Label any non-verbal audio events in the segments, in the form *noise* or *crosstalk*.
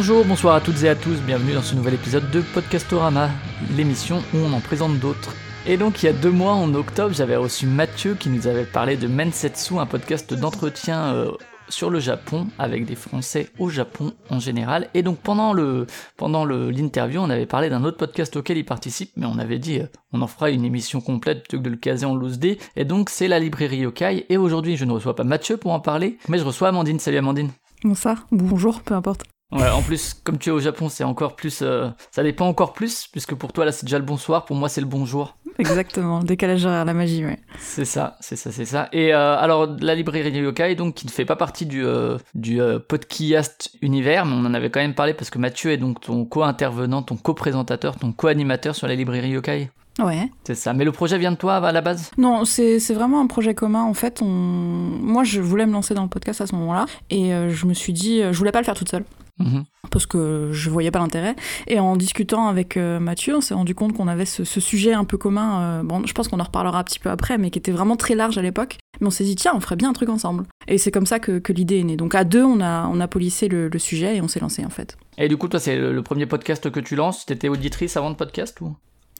Bonjour, bonsoir à toutes et à tous, bienvenue dans ce nouvel épisode de Podcastorama, l'émission où on en présente d'autres. Et donc il y a deux mois, en octobre, j'avais reçu Mathieu qui nous avait parlé de Mensetsu, un podcast d'entretien euh, sur le Japon avec des Français au Japon en général. Et donc pendant le pendant l'interview, on avait parlé d'un autre podcast auquel il participe, mais on avait dit euh, on en fera une émission complète plutôt que de le caser en loose day. Et donc c'est la librairie Yokai. Et aujourd'hui, je ne reçois pas Mathieu pour en parler, mais je reçois Amandine. Salut Amandine. Bonsoir, bonjour, peu importe. Ouais, en plus, comme tu es au Japon, c'est encore plus. euh, ça dépend encore plus, puisque pour toi là c'est déjà le bonsoir, pour moi c'est le bonjour. *laughs* Exactement, décalage horaire, la magie, ouais. C'est ça, c'est ça, c'est ça. Et euh, alors, la librairie Yokai, donc, qui ne fait pas partie du, euh, du podcast univers, mais on en avait quand même parlé parce que Mathieu est donc ton co-intervenant, ton co-présentateur, ton co-animateur sur la librairie Yokai. Ouais. C'est ça. Mais le projet vient de toi à la base? Non, c'est c'est vraiment un projet commun. En fait, on... moi, je voulais me lancer dans le podcast à ce moment-là. Et je me suis dit, je voulais pas le faire toute seule. Mhm. Parce que je voyais pas l'intérêt. Et en discutant avec euh, Mathieu, on s'est rendu compte qu'on avait ce, ce sujet un peu commun. euh, bon, je pense qu'on en reparlera un petit peu après, mais qui était vraiment très large à l'époque. Mais on s'est dit, tiens, on ferait bien un truc ensemble. Et c'est comme ça que, que l'idée est née. Donc à deux, on a, on a polissé le, le sujet et on s'est lancé en fait. Et du coup, toi, c'est le, le premier podcast que tu lances T'étais auditrice avant de podcast ou?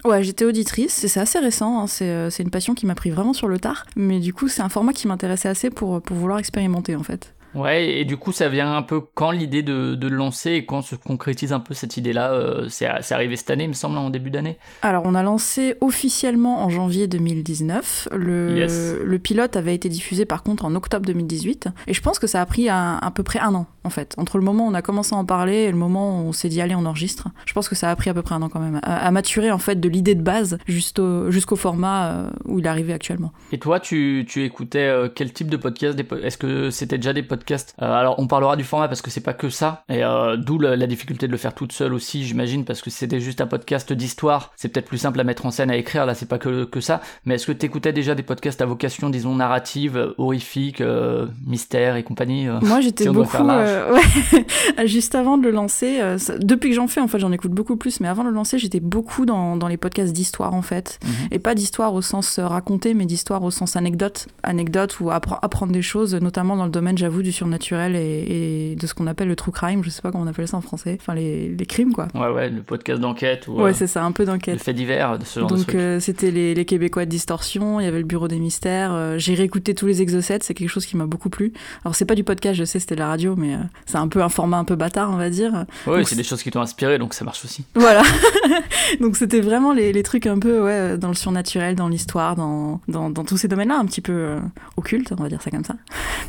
Ouais, j'étais auditrice, et c'est assez récent, hein, c'est euh, c'est une passion qui m'a pris vraiment sur le tard, mais du coup c'est un format qui m'intéressait assez pour, pour vouloir expérimenter en fait. Ouais, et du coup, ça vient un peu quand l'idée de, de le lancer et quand se concrétise un peu cette idée-là euh, C'est arrivé cette année, il me semble, en début d'année Alors on a lancé officiellement en janvier 2019, le, Yes. le pilote avait été diffusé par contre en octobre 2018, et je pense que ça a pris un- à peu près un an en fait, entre le moment où on a commencé à en parler et le moment où on s'est dit allez on enregistre, je pense que ça a pris à peu près un an quand même, à, à maturer en fait de l'idée de base jusqu'au jusqu'au format euh, où il est arrivé actuellement. Et toi, tu, tu écoutais euh, quel type de podcast Est-ce que c'était déjà des podcasts Euh, Alors, on parlera du format parce que c'est pas que ça, et euh, d'où la, la difficulté de le faire toute seule aussi, j'imagine, parce que c'était juste un podcast d'histoire, c'est peut-être plus simple à mettre en scène, à écrire. Là, c'est pas que, que ça. Mais est-ce que t'écoutais déjà des podcasts à vocation, disons, narrative, euh, horrifique, euh, mystère et compagnie Moi, j'étais Si beaucoup. *laughs* ouais, *laughs* juste avant de le lancer, ça- depuis que j'en fais, en fait, j'en écoute beaucoup plus. Mais avant de le lancer, j'étais beaucoup dans, dans les podcasts d'histoire, en fait. Mhm. Et pas d'histoire au sens raconté, mais d'histoire au sens anecdote. Anecdote ou appre- apprendre des choses, notamment dans le domaine, j'avoue, du surnaturel et, et de ce qu'on appelle le true crime. Je sais pas comment on appelle ça en français. Enfin, les, les crimes, quoi. Ouais, ouais, le podcast d'enquête ou Ouais, euh, c'est ça, un peu le d'enquête. fait divers, de ce genre de Donc euh, c'était les, les Québécois de Distorsion, il y avait le Bureau des Mystères. euh, J'ai réécouté tous les exocètes, c'est quelque chose qui m'a beaucoup plu. Alors c'est pas du podcast, je sais, c'était de la radio, mais euh, c'est un peu un format un peu bâtard, on va dire. ouais, donc c'est des choses qui t'ont inspiré, donc ça marche aussi. Voilà. *laughs* Donc c'était vraiment les, les trucs un peu ouais, dans le surnaturel, dans l'histoire, dans, dans, dans tous ces domaines-là, un petit peu euh, occultes, on va dire ça comme ça.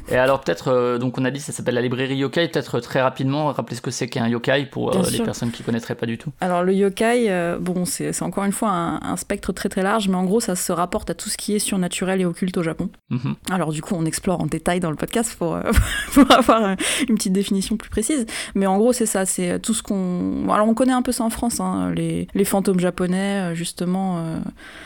Et alors peut-être, euh, donc on a dit ça s'appelle la librairie Yokai, peut-être euh, très rapidement rappeler ce que c'est qu'un yokai pour euh, les personnes qui connaîtraient pas du tout. Alors le yokai, euh, bon, c'est encore une fois un, un spectre très très large, mais en gros ça se rapporte à tout ce qui est surnaturel et occulte au Japon. Mhm. Alors du coup, on explore en détail dans le podcast pour, euh, *laughs* pour avoir euh, une petite définition plus précise. Mais en gros, c'est ça, c'est tout ce qu'on... alors on connaît un peu ça en France, hein, les, les fantômes japonais, euh, justement. euh,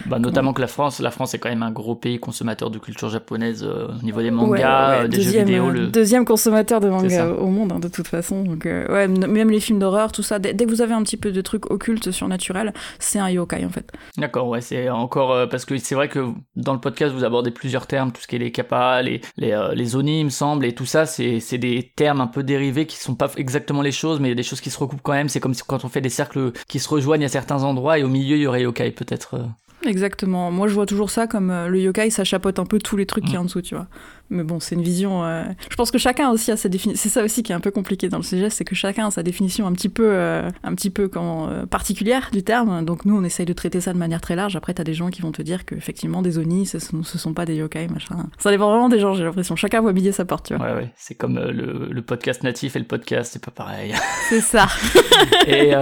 Bah, notamment que la France, la France est quand même un gros pays consommateur de culture japonaise euh, au niveau des ouais, mangas, ouais, euh, des deuxième, jeux vidéo. euh, Le... deuxième consommateur de manga au monde, hein, de toute façon. Donc, euh, ouais, même les films d'horreur, tout ça, dès, dès que vous avez un petit peu de trucs occultes, surnaturels, c'est un yokai en fait. D'accord, ouais, c'est encore euh, parce que c'est vrai que dans le podcast vous abordez plusieurs termes, tout ce qui est les kappas, les les, euh, les oni, il me semble, et tout ça, c'est c'est des termes un peu dérivés qui sont pas exactement les choses, mais il y a des choses qui se recoupent quand même. C'est comme si- quand on fait des cercles qui se rejoignent à certains endroits et au milieu il y aurait yokai peut-être. Exactement. Moi, je vois toujours ça comme euh, le yokai, ça chapeaute un peu tous les trucs qui y a en dessous, tu vois. Mais bon, c'est une vision. euh, Je pense que chacun aussi a sa définition. C'est ça aussi qui est un peu compliqué dans le sujet, c'est que chacun a sa définition un petit peu, euh, un petit peu comment, euh, particulière du terme. Donc nous, on essaye de traiter ça de manière très large. Après, t'as des gens qui vont te dire qu'effectivement, des oni, ce ce sont pas des yokai, machin. Ça dépend vraiment des gens, j'ai l'impression. Chacun voit midi sa porte, tu vois. Ouais, ouais, c'est comme le, le podcast natif et le podcast, c'est pas pareil. *laughs* C'est ça. *laughs* et,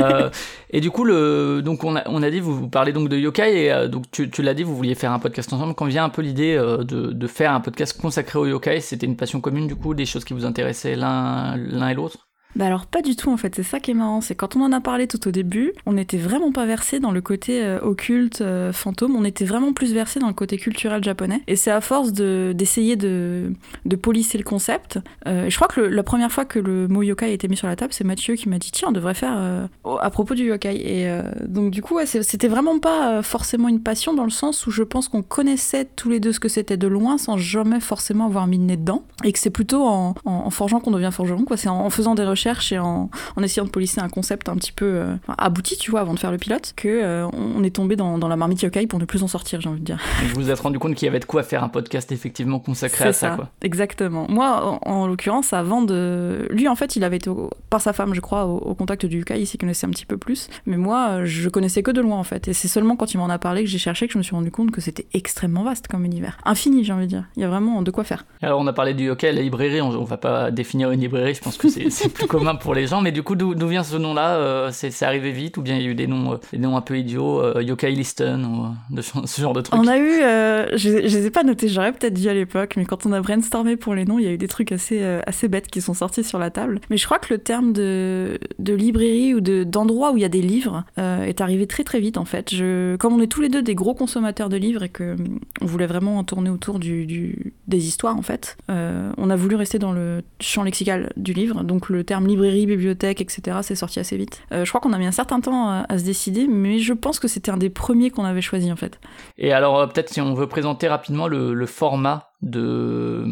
et du coup, le, donc on a, on a dit, vous, vous parlez donc de yokai, et donc tu, tu l'as dit, vous vouliez faire un podcast ensemble. Quand vient un peu l'idée de, de faire un podcast consacré c'était une passion commune du coup, des choses qui vous intéressaient l'un et l'autre? Bah alors pas du tout en fait, c'est ça qui est marrant, c'est quand on en a parlé tout au début, on n'était vraiment pas versé dans le côté euh, occulte, euh, fantôme, on était vraiment plus versé dans le côté culturel japonais. Et c'est à force de, d'essayer de, de polisser le concept. Euh, je crois que la première fois que le mot yokai a été mis sur la table, c'est Mathieu qui m'a dit tiens on devrait faire à propos du yokai. Et donc du coup c'était vraiment pas forcément une passion dans le sens où je pense qu'on connaissait tous les deux ce que c'était de loin sans jamais forcément avoir mis le nez dedans. Et que c'est plutôt en, forgeant qu'on devient forgeron, quoi. C'est en faisant des recherches et en, en essayant de polisser un concept un petit peu euh, abouti, tu vois, avant de faire le pilote, que euh, on est tombé dans, dans la marmite yokai pour ne plus en sortir, j'ai envie de dire. Vous vous êtes rendu compte qu'il y avait de quoi faire un podcast effectivement consacré à ça, quoi. exactement. Moi, en, en l'occurrence, avant de... Lui, en fait, il avait été, au- par sa femme, je crois, au, au contact du yokai, il s'y connaissait un petit peu plus. Mais moi, je connaissais que de loin, en fait. Et c'est seulement quand il m'en a parlé que j'ai cherché que je me suis rendu compte que c'était extrêmement vaste comme univers. Infini, j'ai envie de dire. Il y a vraiment de quoi faire. Alors on a parlé du yokai, la librairie, on, on va pas définir une librairie, je pense que c'est c'est *laughs* plus commun pour les gens, mais du coup d'où vient ce nom-là euh, C'est arrivé vite ou bien il y a eu des noms, euh, des noms un peu idiots, euh, yokai listen ou de, ce genre de trucs? On a eu, je, je les ai pas notés, j'aurais peut-être dit à l'époque, mais quand on a brainstormé pour les noms, il y a eu des trucs assez, assez bêtes qui sont sortis sur la table. Mais je crois que le terme de, de librairie ou de- d'endroit où il y a des livres est arrivé très très vite en fait. Comme on est tous les deux des gros consommateurs de livres et que on voulait vraiment en tourner autour du, des histoires en fait, on a voulu rester dans le champ lexical du livre. Donc le terme librairie, bibliothèque, etc. c'est sorti assez vite. Euh, je crois qu'on a mis un certain temps à, à se décider, mais je pense que c'était un des premiers qu'on avait choisi en fait. Et alors euh, peut-être si on veut présenter rapidement le format de,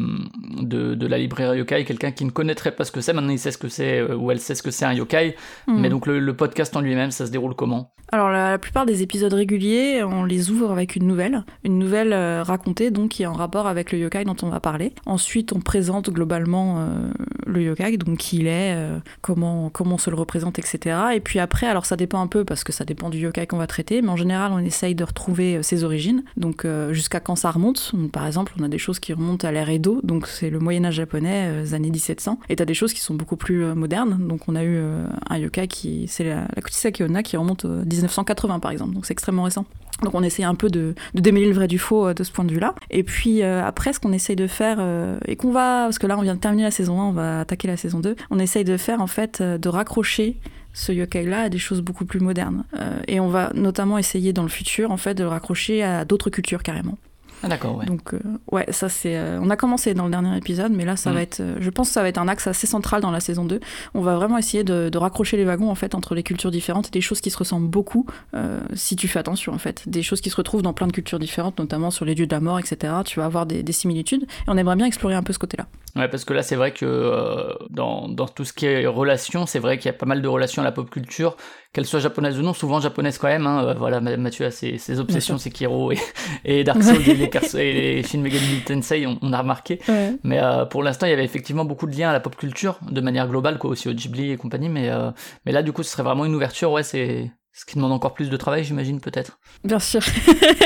de, de la librairie yokai, quelqu'un qui ne connaîtrait pas ce que c'est, maintenant il sait ce que c'est euh, ou elle sait ce que c'est un yokai, Hmm. mais donc le, le podcast en lui-même, ça se déroule comment? Alors la, la plupart des épisodes réguliers, on les ouvre avec une nouvelle, une nouvelle euh, racontée donc qui est en rapport avec le yokai dont on va parler. Ensuite, on présente globalement euh, le yokai, donc qui il est, euh, comment comment on se le représente, etc. Et puis après, alors ça dépend un peu parce que ça dépend du yokai qu'on va traiter, mais en général, on essaye de retrouver ses origines, donc jusqu'à quand ça remonte. Donc, par exemple, on a des choses qui remontent à l'ère Edo, donc c'est le Moyen Âge japonais, euh, les années 1700. Et t'as des choses qui sont beaucoup plus euh, modernes. Donc on a eu euh, un yokai qui, c'est la, la Kuchisake qui remonte au 1980 par exemple, donc c'est extrêmement récent. Donc on essaye un peu de, démêler le vrai du faux euh, de ce point de vue-là. Et puis euh, après, ce qu'on essaye de faire, euh, et qu'on va, parce que là on vient de terminer la saison 1, on va attaquer la saison 2, on essaye de faire en fait euh, de raccrocher ce yokai-là à des choses beaucoup plus modernes. Euh, et on va notamment essayer dans le futur en fait de le raccrocher à d'autres cultures carrément. Ah d'accord, ouais. Donc euh, ouais, ça c'est. euh, on a commencé dans le dernier épisode, mais là ça Mhm. va être. euh, je pense que ça va être un axe assez central dans la saison 2. On va vraiment essayer de, de raccrocher les wagons en fait entre les cultures différentes et des choses qui se ressemblent beaucoup euh, si tu fais attention en fait. Des choses qui se retrouvent dans plein de cultures différentes, notamment sur les dieux de la mort, etc. Tu vas avoir des, des similitudes et on aimerait bien explorer un peu ce côté-là. Ouais, parce que là, c'est vrai que dans, dans tout ce qui est relations, c'est vrai qu'il y a pas mal de relations à la pop culture, qu'elles soient japonaises ou non, souvent japonaises quand même. Hein. Euh, Voilà, Ma- Mathieu a ses, ses obsessions, Sekiro et, et Dark Souls et les, *laughs* et les Shin Megami Tensei, on, on a remarqué. Mais euh, pour l'instant, il y avait effectivement beaucoup de liens à la pop culture, de manière globale, quoi, aussi au Ghibli et compagnie. Mais, euh, mais là, du coup, ce serait vraiment une ouverture, ouais, c'est ce qui demande encore plus de travail, j'imagine, peut-être. Bien sûr.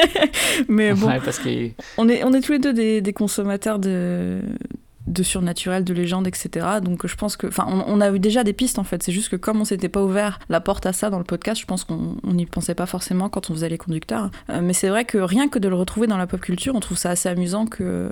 *laughs* mais *laughs* bon, Ouais, parce que on est, on est tous les deux des, des consommateurs de de surnaturel, de légendes, etc. Donc je pense que, enfin, on, a eu déjà des pistes en fait. C'est juste que comme on s'était pas ouvert la porte à ça dans le podcast, je pense qu'on on n'y pensait pas forcément quand on faisait les conducteurs. Euh, mais c'est vrai que rien que de le retrouver dans la pop culture, on trouve ça assez amusant que,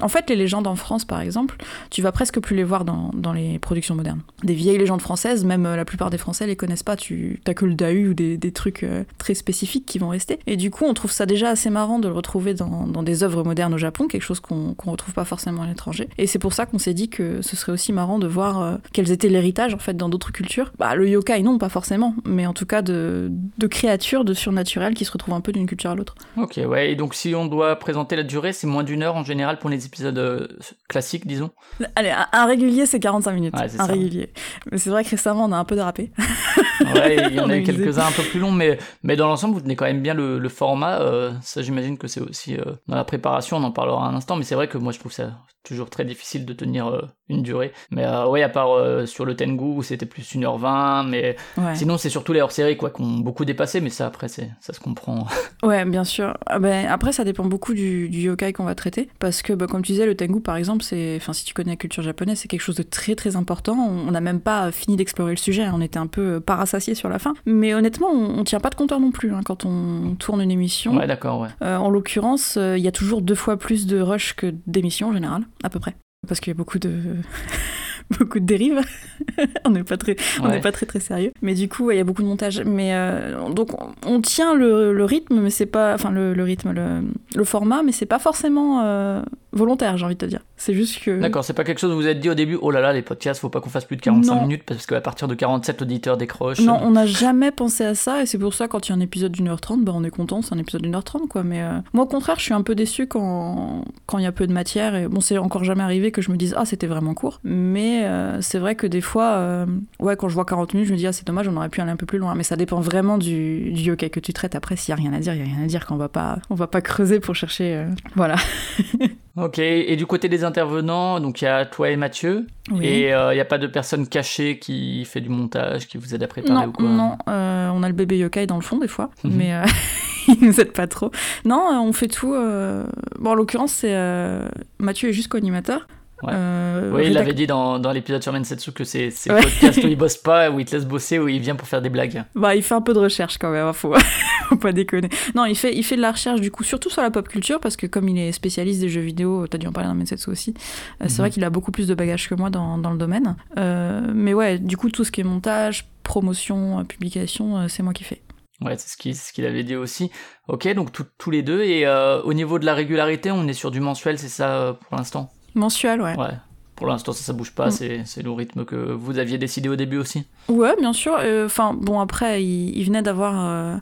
en fait, les légendes en France, par exemple, tu vas presque plus les voir dans, dans les productions modernes. Des vieilles légendes françaises, même euh, la plupart des Français les connaissent pas. Tu t'as que le Dahu ou des, des trucs euh, très spécifiques qui vont rester. Et du coup, on trouve ça déjà assez marrant de le retrouver dans, dans des œuvres modernes au Japon, quelque chose qu'on qu'on retrouve pas forcément à l'étranger. Et c'est pour ça qu'on s'est dit que ce serait aussi marrant de voir euh, quels étaient l'héritage en fait dans d'autres cultures. Bah, le yokai, non, pas forcément, mais en tout cas de, de créatures, de surnaturel qui se retrouvent un peu d'une culture à l'autre. Ok, ouais, et donc si on doit présenter la durée, c'est moins d'une heure en général pour les épisodes euh, classiques, disons. Allez, un, un régulier, c'est 45 minutes. Ouais, un ça. régulier. Mais c'est vrai que récemment, on a un peu dérapé. Ouais, il y *laughs* en a eu quelques-uns un peu plus longs, mais, mais dans l'ensemble, vous tenez quand même bien le, le format. euh, ça, j'imagine que c'est aussi dans la préparation, on en parlera un instant, mais c'est vrai que moi, je trouve ça toujours très difficile de tenir euh, une durée. Mais euh, ouais, à part euh, sur le Tengu, où c'était plus 1h20, mais Ouais. sinon, c'est surtout les hors-séries, quoi, qui ont beaucoup dépassé, mais ça, après, c'est, ça se comprend. *laughs* Ouais, bien sûr. Ah ben, après, ça dépend beaucoup du, du yokai qu'on va traiter. Parce que, bah, comme tu disais, le tengu, par exemple, c'est, enfin, si tu connais la culture japonaise, c'est quelque chose de très très important. On n'a même pas fini d'explorer le sujet. hein. On était un peu parassasiés sur la fin. Mais honnêtement, on, on tient pas de compteur non plus hein, quand on tourne une émission. Ouais, d'accord, ouais. Euh, en l'occurrence, euh, il y a toujours deux fois plus de rush que d'émissions en général, à peu près. Parce qu'il y a beaucoup de. *laughs* beaucoup de dérives. *laughs* on n'est pas très, on n'est pas très très sérieux. Mais du coup, il y a beaucoup de montage. Mais euh, donc, on tient le, rythme, mais c'est pas, enfin le, rythme, le, format, mais c'est pas forcément euh, volontaire, j'ai envie de te dire. C'est juste que. D'accord, c'est pas quelque chose que vous êtes dit au début. Oh là là, les podcasts, faut pas qu'on fasse plus de 45 minutes parce qu'à partir de 47, l'auditeur décroche. Non, on n'a jamais pensé à ça, et c'est pour ça quand il y a un épisode d'une heure trente, bah on est content, c'est un épisode d'une heure trente, quoi. Mais euh, moi, au contraire, je suis un peu déçu quand quand il y a peu de matière. Et bon, c'est encore jamais arrivé que je me dise ah c'était vraiment court. Mais c'est vrai que des fois, ouais, quand je vois 40 minutes, je me dis, ah, c'est dommage, on aurait pu aller un peu plus loin. Mais ça dépend vraiment du, du que tu traites. Après, s'il n'y a rien à dire, il n'y a rien à dire, qu'on va pas, on va pas creuser pour chercher. Euh, voilà. *laughs* ok, et du côté des intervenants, donc il y a toi et Mathieu. Et euh, il n'y a pas de personne cachée qui fait du montage, qui vous aide à préparer ou quoi Non, euh, on a le bébé yokai dans le fond des fois, mhm. mais *laughs* il nous aide pas trop. Non, on fait tout. Bon, en l'occurrence, c'est Mathieu est juste co-animateur. Euh, oui, il avait dit dans, dans l'épisode sur Mensetsu que c'est c'est podcast où il bosse *laughs* pas, où il te laisse bosser, où il vient pour faire des blagues. Bah, il fait un peu de recherche quand même, hein, faut, *laughs* faut pas déconner. Non, il fait, il fait de la recherche du coup, surtout sur la pop culture, parce que comme il est spécialiste des jeux vidéo, t'as dû en parler dans Mensetsu aussi, euh, c'est vrai mhm. qu'il a beaucoup plus de bagages que moi dans, dans le domaine. Euh, mais ouais, du coup, tout ce qui est montage, promotion, publication, c'est moi qui fais. Ouais, c'est ce qu'il ce qu'il avait dit aussi. Ok, donc tous les deux. Et au niveau de la régularité, on est sur du mensuel, c'est ça pour l'instant? Mensuel, ouais. Ouais. Pour l'instant, ça, ça bouge pas. Mm. C'est le rythme que vous aviez décidé au début aussi. Ouais, bien sûr. Euh, enfin, bon, après, il, venait d'avoir euh,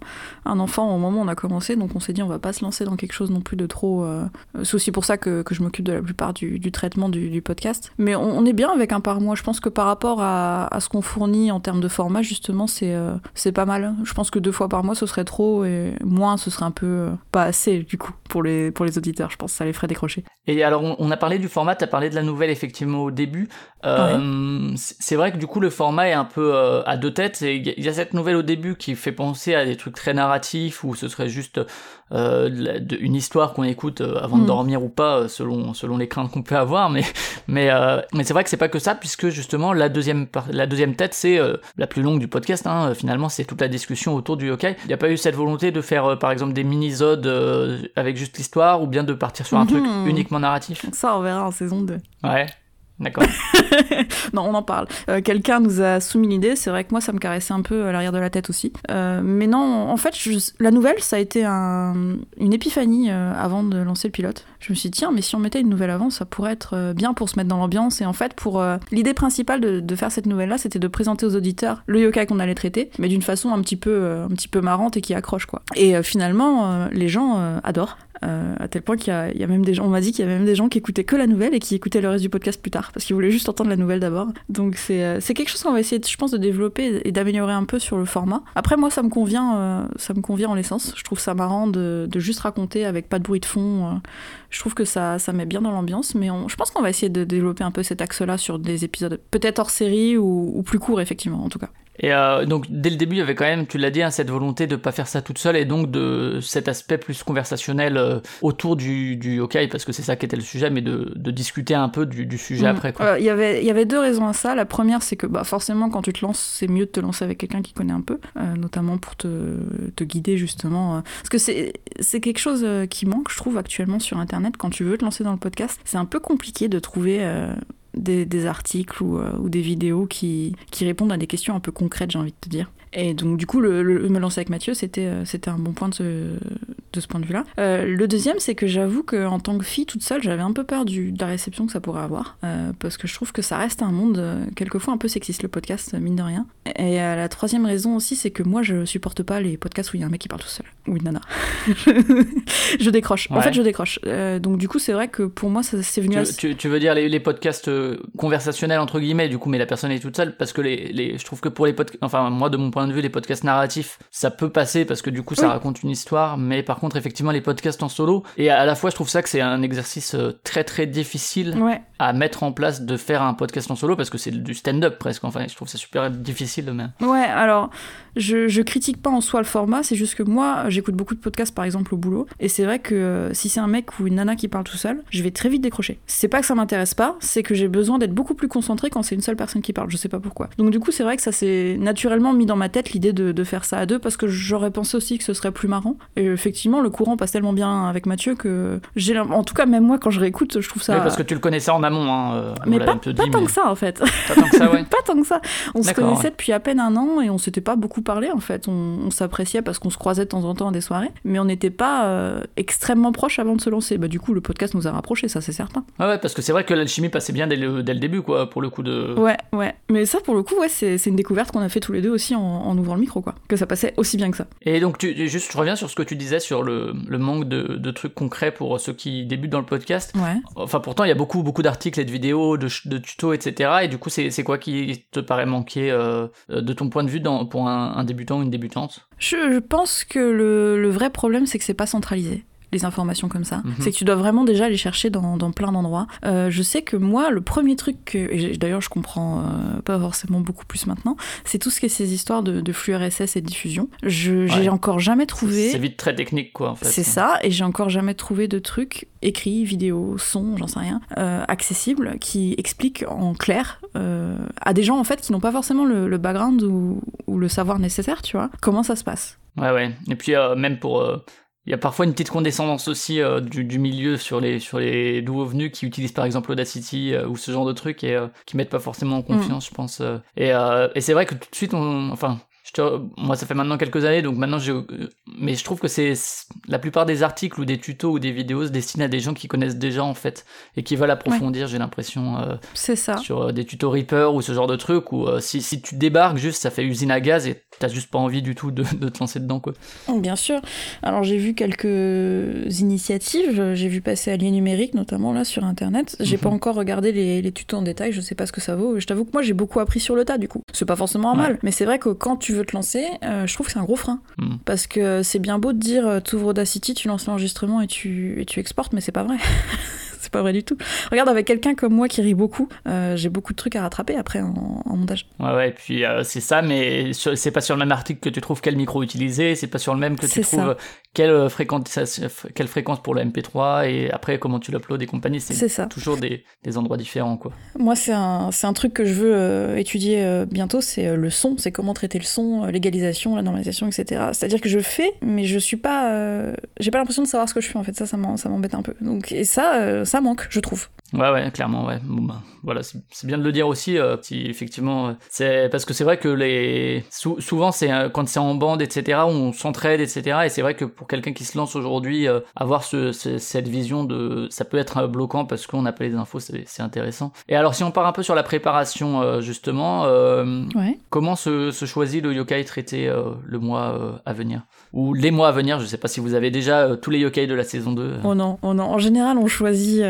un enfant au moment où on a commencé, donc on s'est dit on va pas se lancer dans quelque chose non plus de trop. Euh, c'est aussi pour ça que, que je m'occupe de la plupart du, du traitement du, du, podcast. Mais on, est bien avec un par mois. Je pense que par rapport à, à ce qu'on fournit en termes de format, justement, c'est pas mal. Je pense que deux fois par mois, ce serait trop, et moins, ce serait un peu pas assez, du coup, pour les, pour les auditeurs. Je pense que ça les ferait décrocher. Et alors, on, a parlé du format, tu as parlé de la nouvelle, effectivement, au début. C'est vrai que du coup, le format est un peu à deux têtes. Il y a cette nouvelle au début qui fait penser à des trucs très narratifs où ce serait juste euh, une histoire qu'on écoute euh, avant de mm. dormir ou pas, euh, selon selon les craintes qu'on peut avoir. Mais mais mais c'est vrai que c'est pas que ça, puisque justement la deuxième la deuxième tête c'est la plus longue du podcast. Hein, finalement, c'est toute la discussion autour du yokai. Il n'y a pas eu cette volonté de faire par exemple des mini-zodes avec juste l'histoire ou bien de partir sur un truc mm-hmm. uniquement narratif. Ça, on verra en saison 2. Ouais. D'accord. *laughs* non, on en parle. Euh, quelqu'un nous a soumis l'idée. C'est vrai que moi, ça me caressait un peu à l'arrière de la tête aussi. Euh, mais non, en fait, la nouvelle, ça a été une épiphanie euh, avant de lancer le pilote. Je me suis dit, tiens, mais si on mettait une nouvelle avant, ça pourrait être bien pour se mettre dans l'ambiance. Et en fait, pour l'idée principale de, faire cette nouvelle-là, c'était de présenter aux auditeurs le yokai qu'on allait traiter, mais d'une façon un petit peu, un petit peu marrante et qui accroche, quoi. Et finalement, les gens adorent. Euh, à tel point qu'il y, a même des gens, on m'a dit qu'il y avait même des gens qui écoutaient que la nouvelle et qui écoutaient le reste du podcast plus tard parce qu'ils voulaient juste entendre la nouvelle d'abord. Donc c'est euh, quelque chose qu'on va essayer, je pense, de développer et d'améliorer un peu sur le format. Après moi, ça me convient, euh, ça me convient en l'essence. Je trouve ça marrant de, juste raconter avec pas de bruit de fond. je trouve que ça, ça met bien dans l'ambiance, mais je pense qu'on va essayer de développer un peu cet axe-là sur des épisodes peut-être hors série ou plus courts effectivement en tout cas. Et euh, donc dès le début, il y avait quand même, tu l'as dit, hein, cette volonté de pas faire ça toute seule et donc de cet aspect plus conversationnel euh, autour du, du parce que c'est ça qui était le sujet, mais de, de discuter un peu du, du sujet mm. après. Il y avait, il y avait deux raisons à ça. La première, c'est que bah, forcément, quand tu te lances, c'est mieux de te lancer avec quelqu'un qui connaît un peu, euh, notamment pour te, te guider justement. parce que c'est quelque chose qui manque, je trouve, actuellement sur Internet. Quand tu veux te lancer dans le podcast, c'est un peu compliqué de trouver des, articles euh, ou, des vidéos qui, qui, répondent à des questions un peu concrètes, j'ai envie de te dire. Et donc, du coup, le, me lancer avec Mathieu, c'était, euh, c'était un bon point de ce, de ce point de vue-là. Euh, le deuxième, c'est que j'avoue qu'en tant que fille toute seule, j'avais un peu peur du, de la réception que ça pourrait avoir. Euh, parce que je trouve que ça reste un monde, quelquefois, un peu sexiste, le podcast, mine de rien. Et la troisième raison aussi, c'est que moi, je supporte pas les podcasts où il y a un mec qui parle tout seul. Ou une nana. *laughs* je décroche. En fait, je décroche. donc, du coup, c'est vrai que pour moi, ça c'est venu tu, tu, veux dire les, les, podcasts conversationnels, entre guillemets, du coup, mais la personne est toute seule Parce que les, les je trouve que pour les podcasts, enfin, moi, de mon point de vue, les podcasts narratifs, ça peut passer parce que du coup, ça raconte une histoire. Mais par contre, effectivement, les podcasts en solo, et à la fois, je trouve ça que c'est un exercice euh, très très difficile à mettre en place de faire un podcast en solo parce que c'est du stand-up presque. Enfin, je trouve ça super difficile de même. Ouais, alors, je, je critique pas en soi le format, c'est juste que moi, j'écoute beaucoup de podcasts par exemple au boulot, et c'est vrai que euh, si c'est un mec ou une nana qui parle tout seul, je vais très vite décrocher. C'est pas que ça m'intéresse pas, c'est que j'ai besoin d'être beaucoup plus concentré quand c'est une seule personne qui parle, je sais pas pourquoi. Donc du coup, c'est vrai que ça s'est naturellement mis dans ma tête l'idée de, faire ça à deux parce que j'aurais pensé aussi que ce serait plus marrant. Et effectivement, le courant passe tellement bien avec Mathieu que j'ai, en tout cas, même moi, quand je réécoute, je trouve ça. parce que tu le connaissais en amont. Hein, euh, Mais pas, tant que ça en fait. Pas tant que ça, ouais. *laughs* pas tant que ça. On se connaissait ouais. depuis à peine un an et on s'était pas beaucoup parlé en fait. On, on s'appréciait parce qu'on se croisait de temps en temps à des soirées, mais on n'était pas euh, extrêmement proches avant de se lancer. Bah, du coup, le podcast nous a rapprochés, ça c'est certain. Ouais, ouais, parce que c'est vrai que l'alchimie passait bien dès le, dès le début, quoi, pour le coup de. Ouais, ouais. Mais ça, pour le coup, ouais, c'est une découverte qu'on a fait tous les deux aussi en, en ouvrant le micro, quoi. Que ça passait aussi bien que ça. Et donc, tu, juste, je reviens sur ce que tu disais sur le, le manque de, de trucs concrets pour ceux qui débutent dans le podcast. Ouais. Enfin, pourtant, il y a beaucoup, beaucoup et de vidéos, de, tutos, etc. Et du coup, c'est quoi qui te paraît manquer euh, de ton point de vue pour un, un débutant ou une débutante? Je, je pense que le, le vrai problème, c'est que c'est pas centralisé. Les informations comme ça. Mhm. C'est que tu dois vraiment déjà les chercher dans, dans plein d'endroits. Euh, je sais que moi, le premier truc que. et D'ailleurs, je comprends euh, pas forcément beaucoup plus maintenant. C'est tout ce qui est ces histoires de, de flux RSS et de diffusion. Je, J'ai Ouais. encore jamais C'est trouvé. vite très technique, quoi, en fait. C'est ça, et j'ai encore jamais trouvé de truc écrit, vidéo, son, j'en sais rien, euh, accessible, qui explique en clair euh, à des gens en fait qui n'ont pas forcément le, le background ou, ou le savoir nécessaire, tu vois, comment ça se passe. Ouais, ouais. Et puis, euh, même pour. euh, Il y a parfois une petite condescendance aussi euh, du, du milieu sur les, sur les nouveaux venus qui utilisent par exemple Audacity euh, ou ce genre de trucs et euh, qui mettent pas forcément en confiance, je pense. Et, euh, et c'est vrai que tout de suite, on, enfin, je te- moi ça fait maintenant quelques années, donc maintenant j'ai. euh, Mais je trouve que c'est la plupart des articles ou des tutos ou des vidéos se destinent à des gens qui connaissent déjà en fait et qui veulent approfondir, j'ai l'impression. euh, C'est ça. sur euh, des tutos Reaper ou ce genre de truc où euh, si, si tu débarques juste ça fait usine à gaz et t'as juste pas envie du tout de, de te lancer dedans quoi. Bien sûr. Alors j'ai vu quelques initiatives, j'ai vu passer Allier Numérique notamment là sur internet. J'ai Mhm. pas encore regardé les, les tutos en détail, je sais pas ce que ça vaut. Je t'avoue que moi j'ai beaucoup appris sur le tas du coup. C'est pas forcément un Ouais. mal, mais c'est vrai que quand tu veux te lancer, euh, je trouve que c'est un gros frein. Mhm. Parce que c'est bien beau de dire euh, t'ouvres Audacity, tu lances l'enregistrement et tu, et tu exportes, mais c'est pas vrai. *laughs* c'est pas vrai du tout. Regarde avec quelqu'un comme moi qui rit beaucoup, euh, j'ai beaucoup de trucs à rattraper après en, en montage. Ouais ouais et puis euh, c'est ça mais c'est pas sur le même article que tu trouves quel micro utiliser, c'est pas sur le même que tu trouves ça. quelle euh, fréquence quelle fréquence pour le MP3 et après comment tu l'uploades et compagnie, C'est toujours des, des endroits différents quoi. Moi, c'est un, un truc que je veux euh, étudier bientôt, c'est le son, c'est comment traiter le son, l'égalisation, la normalisation, etc. C'est-à-dire que je fais, mais je suis pas, j'ai pas l'impression de savoir ce que je fais en fait. Ça, ça m'embête un peu. Donc, et ça, ça manque, je trouve. Ouais, ouais, clairement, ouais. Bon, bah, voilà, c'est bien de le dire aussi, euh, si effectivement, euh, c'est parce que c'est vrai que les sou- souvent c'est euh, quand c'est en bande, etc., on s'entraide, etc. Et c'est vrai que pour quelqu'un qui se lance aujourd'hui, avoir ce, ce- cette vision de, ça peut être bloquant parce qu'on n'a pas les infos, c'est intéressant. Et alors, si on part un peu sur la préparation, justement, Ouais. comment se, se choisit le yokai traité le mois à venir? Ou les mois à venir Je sais pas si vous avez déjà tous les yokai de la saison 2. euh. Oh non, oh non. En général, on choisit.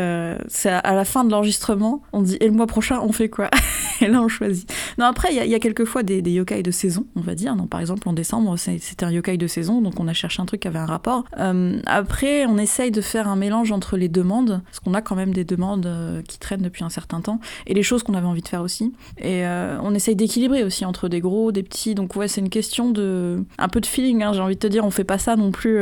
c'est à, la fin de l'enregistrement, on dit et le mois prochain, on fait quoi? *laughs* Et là, on choisit. Non, après, il y, a- a quelquefois des, des yokai de saison, on va dire. Non, par exemple, en décembre, c'était un yokai de saison, donc on a cherché un truc qui avait un rapport. Euh, après, on essaye de faire un mélange entre les demandes, parce qu'on a quand même des demandes euh, qui traînent depuis un certain temps, et les choses qu'on avait envie de faire aussi. Et euh, on essaye d'équilibrer aussi entre des gros, des petits. Donc ouais, c'est une question de un peu de feeling. hein, J'ai envie de te dire, on fait pas ça non plus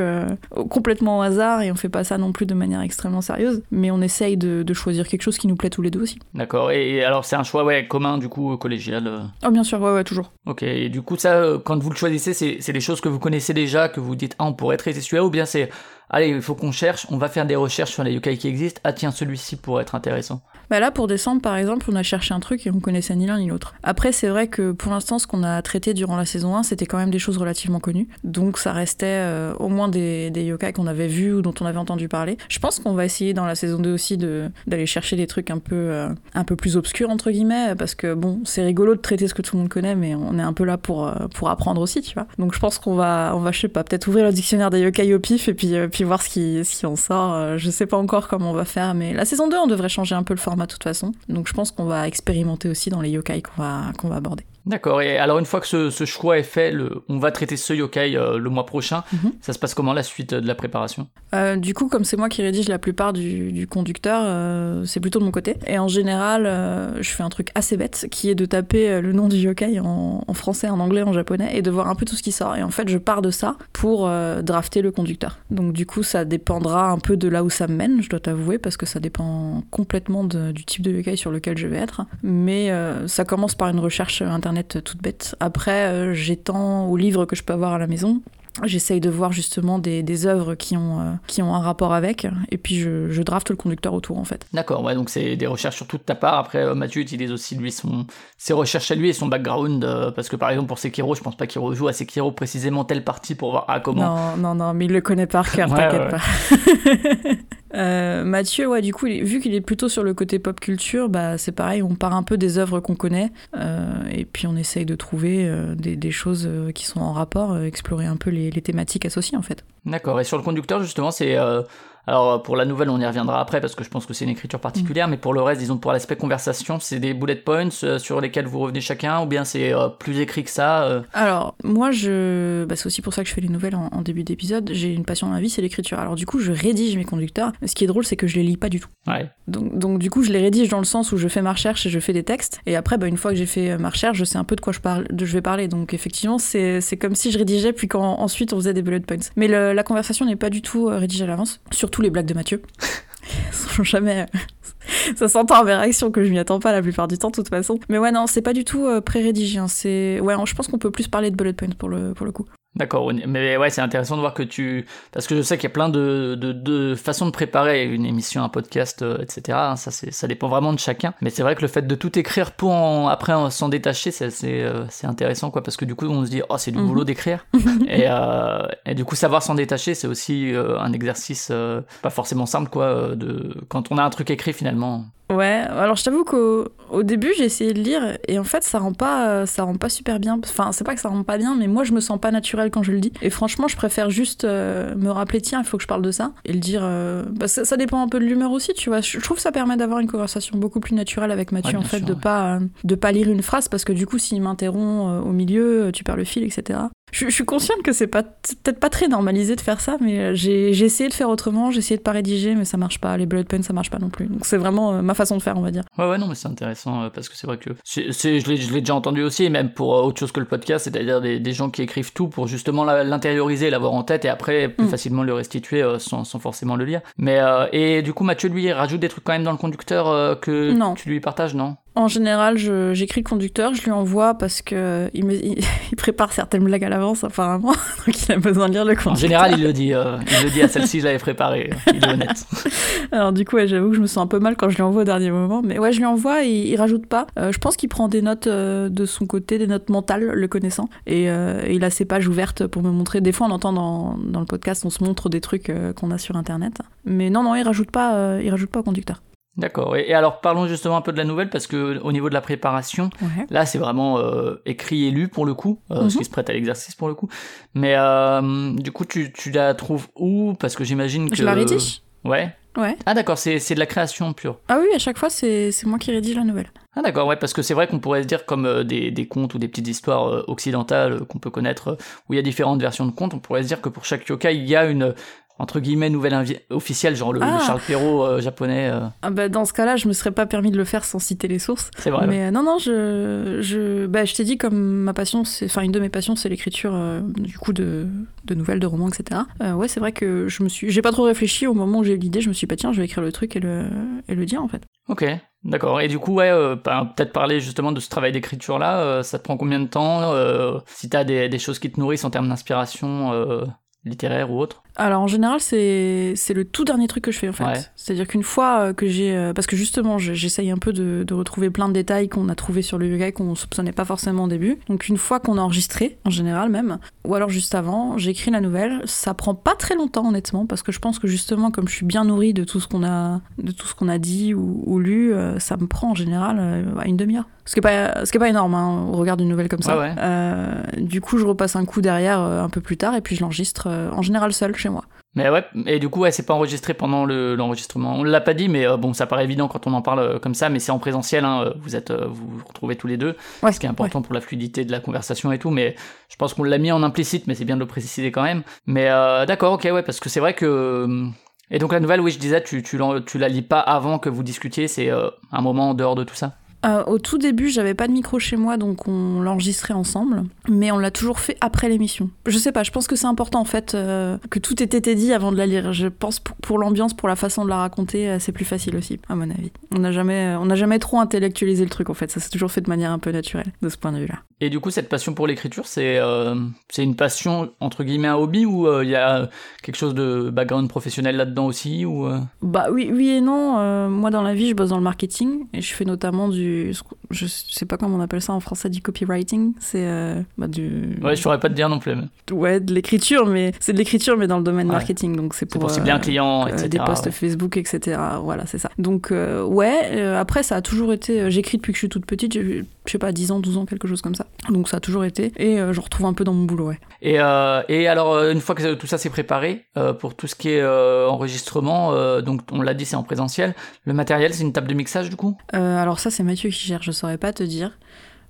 complètement au hasard et on fait pas ça non plus de manière extrêmement sérieuse. Mais on essaye de choisir quelque chose qui nous plaît tous les deux aussi. D'accord. Et, alors, c'est un choix ouais commun du coup collégial. euh. Oh bien sûr, ouais ouais toujours. Ok, et du coup, ça, euh, quand vous le choisissez, c'est c'est des choses que vous connaissez déjà, que vous dites, ah, on pourrait traiter celui-là, ou bien c'est, allez, il faut qu'on cherche, on va faire des recherches sur les yokai qui existent, ah tiens, celui-ci pourrait être intéressant. Bah là, pour décembre, par exemple, on a cherché un truc et on connaissait ni l'un ni l'autre. Après, c'est vrai que pour l'instant, ce qu'on a traité durant la saison 1, c'était quand même des choses relativement connues. Donc ça restait euh, au moins des, des yokai qu'on avait vus ou dont on avait entendu parler. Je pense qu'on va essayer dans la saison 2 aussi d'aller chercher des trucs un peu, euh, un peu plus obscurs, entre guillemets, parce que bon, c'est rigolo de traiter ce que tout le monde connaît, mais on est un peu là pour, euh, pour apprendre aussi, tu vois. Donc je pense qu'on va, on va, je sais pas, peut-être ouvrir le dictionnaire des yokai au pif et puis, puis voir ce qui, ce qui en sort. Je sais pas encore comment on va faire, mais la saison 2, on devrait changer un peu le format de toute façon. Donc je pense qu'on va expérimenter aussi dans les yokai qu'on va, qu'on va aborder. D'accord, et alors une fois que ce, ce choix est fait, le, on va traiter ce yokai euh, le mois prochain, Mhm. ça se passe comment la suite euh, de la préparation? Euh, du coup, comme c'est moi qui rédige la plupart du, du conducteur, euh, c'est plutôt de mon côté. Et en général, je fais un truc assez bête, qui est de taper le nom du yokai en, en français, en anglais, en japonais, et de voir un peu tout ce qui sort. Et en fait, je pars de ça pour drafter le conducteur. Donc du coup, ça dépendra un peu de là où ça me mène, je dois t'avouer, parce que ça dépend complètement de- du type de yokai sur lequel je vais être. Mais ça commence par une recherche internet toute bête. Après, euh, j'étends aux livres que je peux avoir à la maison. J'essaye de voir justement des, des œuvres qui ont, euh, qui ont un rapport avec, et puis je, je drafte le conducteur autour en fait. D'accord, ouais, donc c'est des recherches sur toute ta part. Après, euh, Mathieu utilise aussi lui son, ses recherches à lui et son background, euh, parce que par exemple pour Sekiro, je pense pas qu'il rejoue à Sekiro précisément telle partie pour voir ah comment. Non, non, non, mais il le connaît par cœur, *laughs* t'inquiète pas. *laughs* Euh, Mathieu, ouais, du coup, vu qu'il est plutôt sur le côté pop culture, bah, c'est pareil, on part un peu des œuvres qu'on connaît, euh, et puis on essaye de trouver euh, des, choses qui sont en rapport, explorer un peu les, thématiques associées en fait. D'accord, et sur le conducteur justement, c'est alors pour la nouvelle, on y reviendra après parce que je pense que c'est une écriture particulière, mais pour le reste, disons pour l'aspect conversation, c'est des bullet points euh, sur lesquels vous revenez chacun, ou bien c'est euh, plus écrit que ça. euh, Alors, moi, je... bah, c'est aussi pour ça que je fais les nouvelles en, en début d'épisode. J'ai une passion dans ma vie, c'est l'écriture. Alors, du coup, je rédige mes conducteurs. Ce qui est drôle, c'est que je les lis pas du tout. Ouais. Donc, donc, du coup, je les rédige dans le sens où je fais ma recherche et je fais des textes. Et après, bah, une fois que j'ai fait euh, ma recherche, je sais un peu de quoi je, parle, de, je vais parler. Donc, effectivement, c'est comme si je rédigeais, puis qu'ensuite on faisait des bullet points. Mais le- la conversation n'est pas du tout euh, rédigée à l'avance. Surtout les blagues de Mathieu. *laughs* Sont jamais. Ça s'entend à mes réactions que je m'y attends pas la plupart du temps, de toute façon. Mais ouais, non, c'est pas du tout euh, pré-rédigé. hein. Ouais, je pense qu'on peut plus parler de bullet points pour le pour le coup. D'accord, mais ouais, c'est intéressant de voir que tu... Parce que je sais qu'il y a plein de, de, de façons de préparer une émission, un podcast, euh, etc. hein, Ça, c'est, ça dépend vraiment de chacun. Mais c'est vrai que le fait de tout écrire pour en- après en s'en détacher, c'est, c'est, euh, intéressant, quoi. Parce que du coup, on se dit, oh, c'est du Mhm. boulot d'écrire. *laughs* et, euh, et du coup, savoir s'en détacher, c'est aussi euh, un exercice pas forcément simple, quoi. de... Quand on a un truc écrit, finalement. Ouais, alors je t'avoue qu'au au début j'ai essayé de lire et en fait ça rend pas euh, ça rend pas super bien. Enfin c'est pas que ça rend pas bien, mais moi je me sens pas naturel quand je le dis. Et franchement je préfère juste euh, me rappeler tiens il faut que je parle de ça et le dire. euh, bah, ça, ça dépend un peu de l'humeur aussi, tu vois. Je trouve que ça permet d'avoir une conversation beaucoup plus naturelle avec Mathieu Ouais, en fait sûr, de ouais. pas euh, de pas lire une phrase parce que du coup s'il m'interrompt au milieu tu perds le fil etc. Je, je suis consciente que c'est pas peut-être pas très normalisé de faire ça, mais euh, j'ai j'ai essayé de faire autrement, j'ai essayé de pas rédiger, mais ça marche pas. Les bullet points ça marche pas non plus. Donc c'est vraiment euh, ma façon de faire on va dire. Ouais, ouais, non, mais c'est intéressant euh, parce que c'est vrai que c'est, c'est- je, l'ai, je l'ai déjà entendu aussi, et même pour euh, autre chose que le podcast, c'est-à-dire des, des gens qui écrivent tout pour justement la- l'intérioriser, l'avoir en tête et après plus Mm. facilement le restituer sans, sans forcément le lire. Mais et du coup, Mathieu lui rajoute des trucs quand même dans le conducteur que Non. tu lui partages, non? En général, je- j'écris le conducteur, je lui envoie parce que il, me- il- *laughs* il prépare certaines blagues à l'avance apparemment, *laughs* donc il a besoin de lire le conducteur. En général, il le dit. euh, il le dit à celle-ci, je l'avais préparé. Il est honnête. *laughs* Alors du coup, ouais, j'avoue que je me sens un peu mal quand je lui envoie au dernier moment, mais ouais, je lui envoie et il rajoute pas. Euh, je pense qu'il prend des notes euh, de son côté, des notes mentales, le connaissant, et, et il a ses pages ouvertes pour me montrer. Des fois, on entend dans, dans le podcast, on se montre des trucs qu'on a sur Internet, mais non, non, il rajoute pas, il rajoute pas au conducteur. D'accord. Et, alors, parlons justement un peu de la nouvelle parce que au niveau de la préparation, Ouais. Là, c'est vraiment euh, écrit et lu pour le coup, euh, Mhm. ce qui se prête à l'exercice pour le coup. Mais euh, du coup, tu, tu la trouves où? Parce que j'imagine que. Je la rédige. Ouais. Ouais. Ah d'accord, c'est de la création pure. Ah oui, à chaque fois, c'est c'est moi qui rédige la nouvelle. Ah d'accord, ouais, parce que c'est vrai qu'on pourrait se dire comme des, des contes ou des petites histoires occidentales qu'on peut connaître, où il y a différentes versions de contes, on pourrait se dire que pour chaque yokai, il y a une, entre guillemets, nouvelle officielle, genre le, le Ah. Charles Perrault euh, japonais. euh, Ah bah, dans ce cas-là, je me serais pas permis de le faire sans citer les sources. c'est vrai. ouais. Mais euh, non, non, je, je, bah, je t'ai dit comme ma passion, c'est, enfin une de mes passions, c'est l'écriture du coup de, de nouvelles, de romans, etc. Ouais, c'est vrai que je me suis, j'ai pas trop réfléchi au moment où j'ai eu l'idée. Je me suis dit, bah, tiens, je vais écrire le truc et le, et le dire en fait. Ok, d'accord. Et du coup, ouais, euh, ben, peut-être parler justement de ce travail d'écriture-là, euh, ça te prend combien de temps euh, Si t'as des, des choses qui te nourrissent en termes d'inspiration littéraire ou autre? Alors en général, c'est c'est le tout dernier truc que je fais en fait. Ouais. C'est-à-dire qu'une fois euh, que j'ai, euh, parce que justement, je- j'essaye un peu de, de retrouver plein de détails qu'on a trouvés sur le yoga qu'on soupçonnait pas forcément au début. Donc une fois qu'on a enregistré, en général même, ou alors juste avant, j'écris la nouvelle. Ça prend pas très longtemps honnêtement, parce que je pense que justement, comme je suis bien nourrie de tout ce qu'on a, de tout ce qu'on a dit ou, ou lu, euh, ça me prend en général une demi-heure. Ce qui est pas, ce qui est pas énorme hein, au regard d'une nouvelle comme ça. Ouais, ouais. Euh, du coup, je repasse un coup derrière un peu plus tard et puis je l'enregistre en général seul chez moi. Mais ouais, et du coup, ouais, c'est pas enregistré pendant le- l'enregistrement. on l'a pas dit, mais euh, bon, ça paraît évident quand on en parle euh, comme ça, mais c'est en présentiel, hein, euh, vous êtes, euh, vous vous retrouvez tous les deux, Ouais, ce qui est important pour la fluidité de la conversation et tout, mais je pense qu'on l'a mis en implicite, mais c'est bien de le préciser quand même. Mais d'accord, ok, ouais, parce que c'est vrai que... Et donc la nouvelle, oui, je disais, tu, tu, tu la lis pas avant que vous discutiez, c'est un moment en dehors de tout ça? Euh, au tout début, j'avais pas de micro chez moi, donc on l'enregistrait ensemble, mais on l'a toujours fait après l'émission. Je sais pas, je pense que c'est important en fait euh, que tout ait été dit avant de la lire. Je pense pour, pour l'ambiance, pour la façon de la raconter, euh, c'est plus facile aussi, à mon avis. On n'a jamais, on jamais trop intellectualisé le truc en fait. Ça s'est toujours fait de manière un peu naturelle de ce point de vue-là. Et du coup, cette passion pour l'écriture, c'est c'est une passion entre guillemets un hobby ou il y a quelque chose de background professionnel là-dedans aussi ou Bah oui, oui et non. Moi, dans la vie, je bosse dans le marketing et je fais notamment du, je sais pas comment on appelle ça en français, du copywriting. C'est euh, bah, du, Ouais, je saurais pas te dire non plus. mais ouais, de l'écriture, mais c'est de l'écriture, mais dans le domaine Ouais. marketing, donc c'est C'est pour, cibler un euh, client, euh, etc. des posts ouais. Facebook, etc. Voilà, c'est ça. Donc, euh, ouais, après, ça a toujours été. J'écris depuis que je suis toute petite, j'ai, je sais pas, 10 ans, 12 ans, quelque chose comme ça. Donc, ça a toujours été. Et euh, je retrouve un peu dans mon boulot, ouais. Et, euh, et alors, euh, une fois que tout ça s'est préparé, euh, pour tout ce qui est enregistrement, donc on l'a dit, c'est en présentiel. Le matériel, c'est une table de mixage du coup? Alors, ça, c'est Mathieu qui gère, je saurais pas te dire.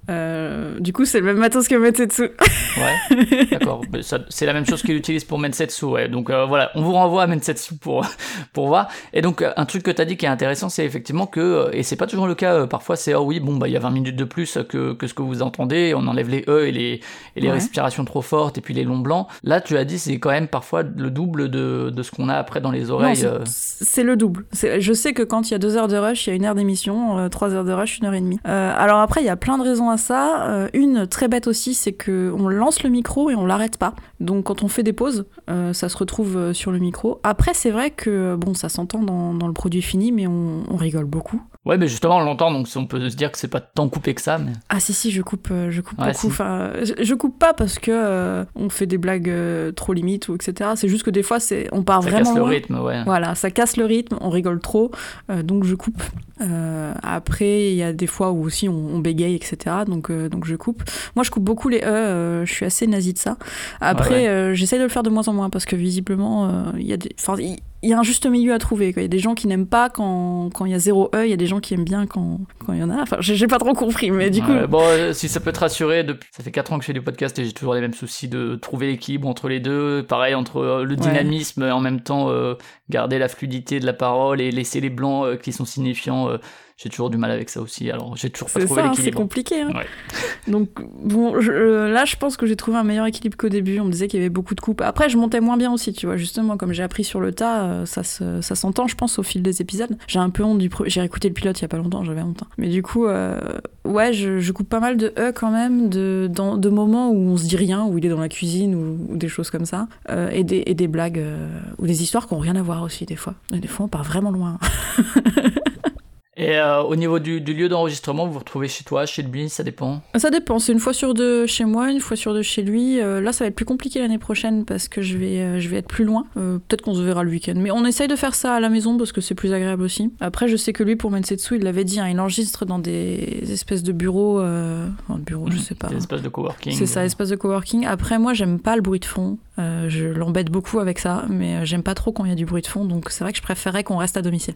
Euh, du coup, c'est le même matos que Metsetsu. Ouais, *laughs* d'accord. C'est la même chose qu'il utilise pour Mensetsu, ouais. Donc euh, voilà, on vous renvoie à Mensetsu pour, *laughs* pour voir. Et donc, euh, un truc que tu as dit qui est intéressant, c'est effectivement que, et c'est pas toujours le cas, parfois c'est, oh oui, bon, bah il y a 20 minutes de plus que, que ce que vous entendez, on enlève les E et les, et les Ouais. respirations trop fortes et puis les longs blancs. Là, tu as dit, c'est quand même parfois le double de, de ce qu'on a après dans les oreilles. c'est- le double. Je sais que quand il y a deux heures de rush, il y a une heure d'émission, euh, trois heures de rush, une heure et demie. Alors après, il y a plein de raisons à ça. Euh, une très bête aussi, c'est que on lance le micro et on l'arrête pas. Donc quand on fait des pauses, euh, ça se retrouve euh, sur le micro. Après, c'est vrai que bon, ça s'entend dans, le produit fini, mais on rigole beaucoup. Ouais, mais justement, on l'entend, donc on peut se dire que c'est pas tant coupé que ça. Mais... Ah si si, je coupe, euh, je coupe Ouais, beaucoup. si. Enfin, je, coupe pas parce que euh, on fait des blagues euh, trop limites ou etc. C'est juste que des fois, c'est on part Ça vraiment casse le loin. rythme, ouais. Voilà, ça casse le rythme, on rigole trop, euh, donc je coupe. Après, il y a des fois où aussi on, on bégaye, etc. Donc, donc je coupe. Moi, je coupe beaucoup les E, euh, je suis assez nazi de ça. Après, Ouais, ouais. j'essaie de le faire de moins en moins parce que visiblement, il y a des... enfin, il y a un juste milieu à trouver. quoi. Il y a des gens qui n'aiment pas quand quand il y a zéro E, il y a des gens qui aiment bien quand quand il y en a. Enfin, j'ai pas trop compris, mais du coup, Ouais, bon, euh, si ça peut te rassurer, depuis... ça fait 4 ans que je fais du podcast et j'ai toujours les mêmes soucis de trouver l'équilibre entre les deux. Pareil, entre euh, le Ouais. dynamisme et en même temps euh, garder la fluidité de la parole et laisser les blancs euh, qui sont signifiants. euh, j'ai toujours du mal avec ça aussi. Alors, j'ai toujours pas c'est trouvé ça, hein, c'est l'équilibre. compliqué. hein. Ouais. *laughs* Donc bon, je- euh, là, je pense que j'ai trouvé un meilleur équilibre qu'au début. On me disait qu'il y avait beaucoup de coupes. Après, je montais moins bien aussi, tu vois. Justement, comme j'ai appris sur le tas, euh, ça se- ça s'entend, je pense, au fil des épisodes. J'ai un peu honte du. J'ai réécouté le pilote il y a pas longtemps, j'avais honte. hein. Mais du coup, euh, ouais, je, je coupe pas mal de e quand même, de, dans, de moments où on se dit rien, où il est dans la cuisine ou, ou des choses comme ça, Euh, et, des, et des blagues euh, ou des histoires qui ont rien à voir aussi des fois. Et des fois, on part vraiment loin. *laughs* Et euh, au niveau du, du lieu d'enregistrement, vous vous retrouvez chez toi, chez lui, ça dépend. Ça dépend, c'est une fois sur deux chez moi, une fois sur deux chez lui. Euh, là, ça va être plus compliqué l'année prochaine parce que je vais, euh, je vais être plus loin. Peut-être qu'on se verra le week-end. Mais on essaye de faire ça à la maison parce que c'est plus agréable aussi. Après, je sais que lui, pour Mensetsu, il l'avait dit, hein, il enregistre dans des espèces de bureaux. Enfin, bureaux, je sais pas. Des espaces de coworking. C'est ça, espace de coworking. Après, moi, j'aime pas le bruit de fond. Je l'embête beaucoup avec ça, mais j'aime pas trop quand il y a du bruit de fond. Donc, c'est vrai que je préférerais qu'on reste à domicile.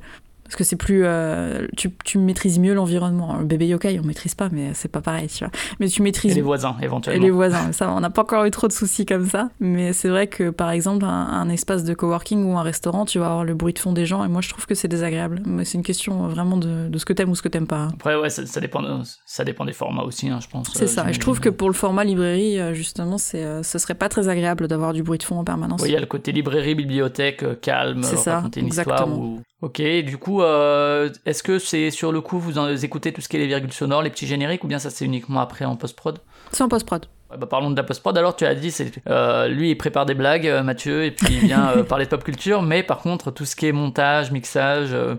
Parce que c'est plus. euh, tu, tu maîtrises mieux l'environnement. Le bébé yokai, on maîtrise pas, mais c'est pas pareil, tu vois. Mais tu Et maîtrises les voisins, et éventuellement. les voisins, ça, on n'a pas encore eu trop de soucis comme ça. Mais c'est vrai que, par exemple, un, un espace de coworking ou un restaurant, tu vas avoir le bruit de fond des gens, et moi, je trouve que c'est désagréable. Mais c'est une question vraiment de, de ce que t'aimes ou ce que t'aimes pas. hein. Après, ouais, ça, ça dépend, ça dépend des formats aussi, hein, je pense. C'est euh, ça. Et je trouve que pour le format librairie, euh, justement, c'est, euh, ce serait pas très agréable d'avoir du bruit de fond en permanence. Oui, il y a le côté librairie, bibliothèque, euh, calme, C'est euh, ça, raconter une exactement. histoire. Ou... Ok, du coup, euh, est-ce que c'est sur le coup, vous écoutez tout ce qui est les virgules sonores, les petits génériques, ou bien ça c'est uniquement après en post-prod? C'est en post-prod. Bah, Parlons de la post-prod, alors tu as dit, c'est euh, lui il prépare des blagues, euh, Mathieu, et puis il vient euh, *laughs* parler de pop culture, mais par contre, tout ce qui est montage, mixage, euh,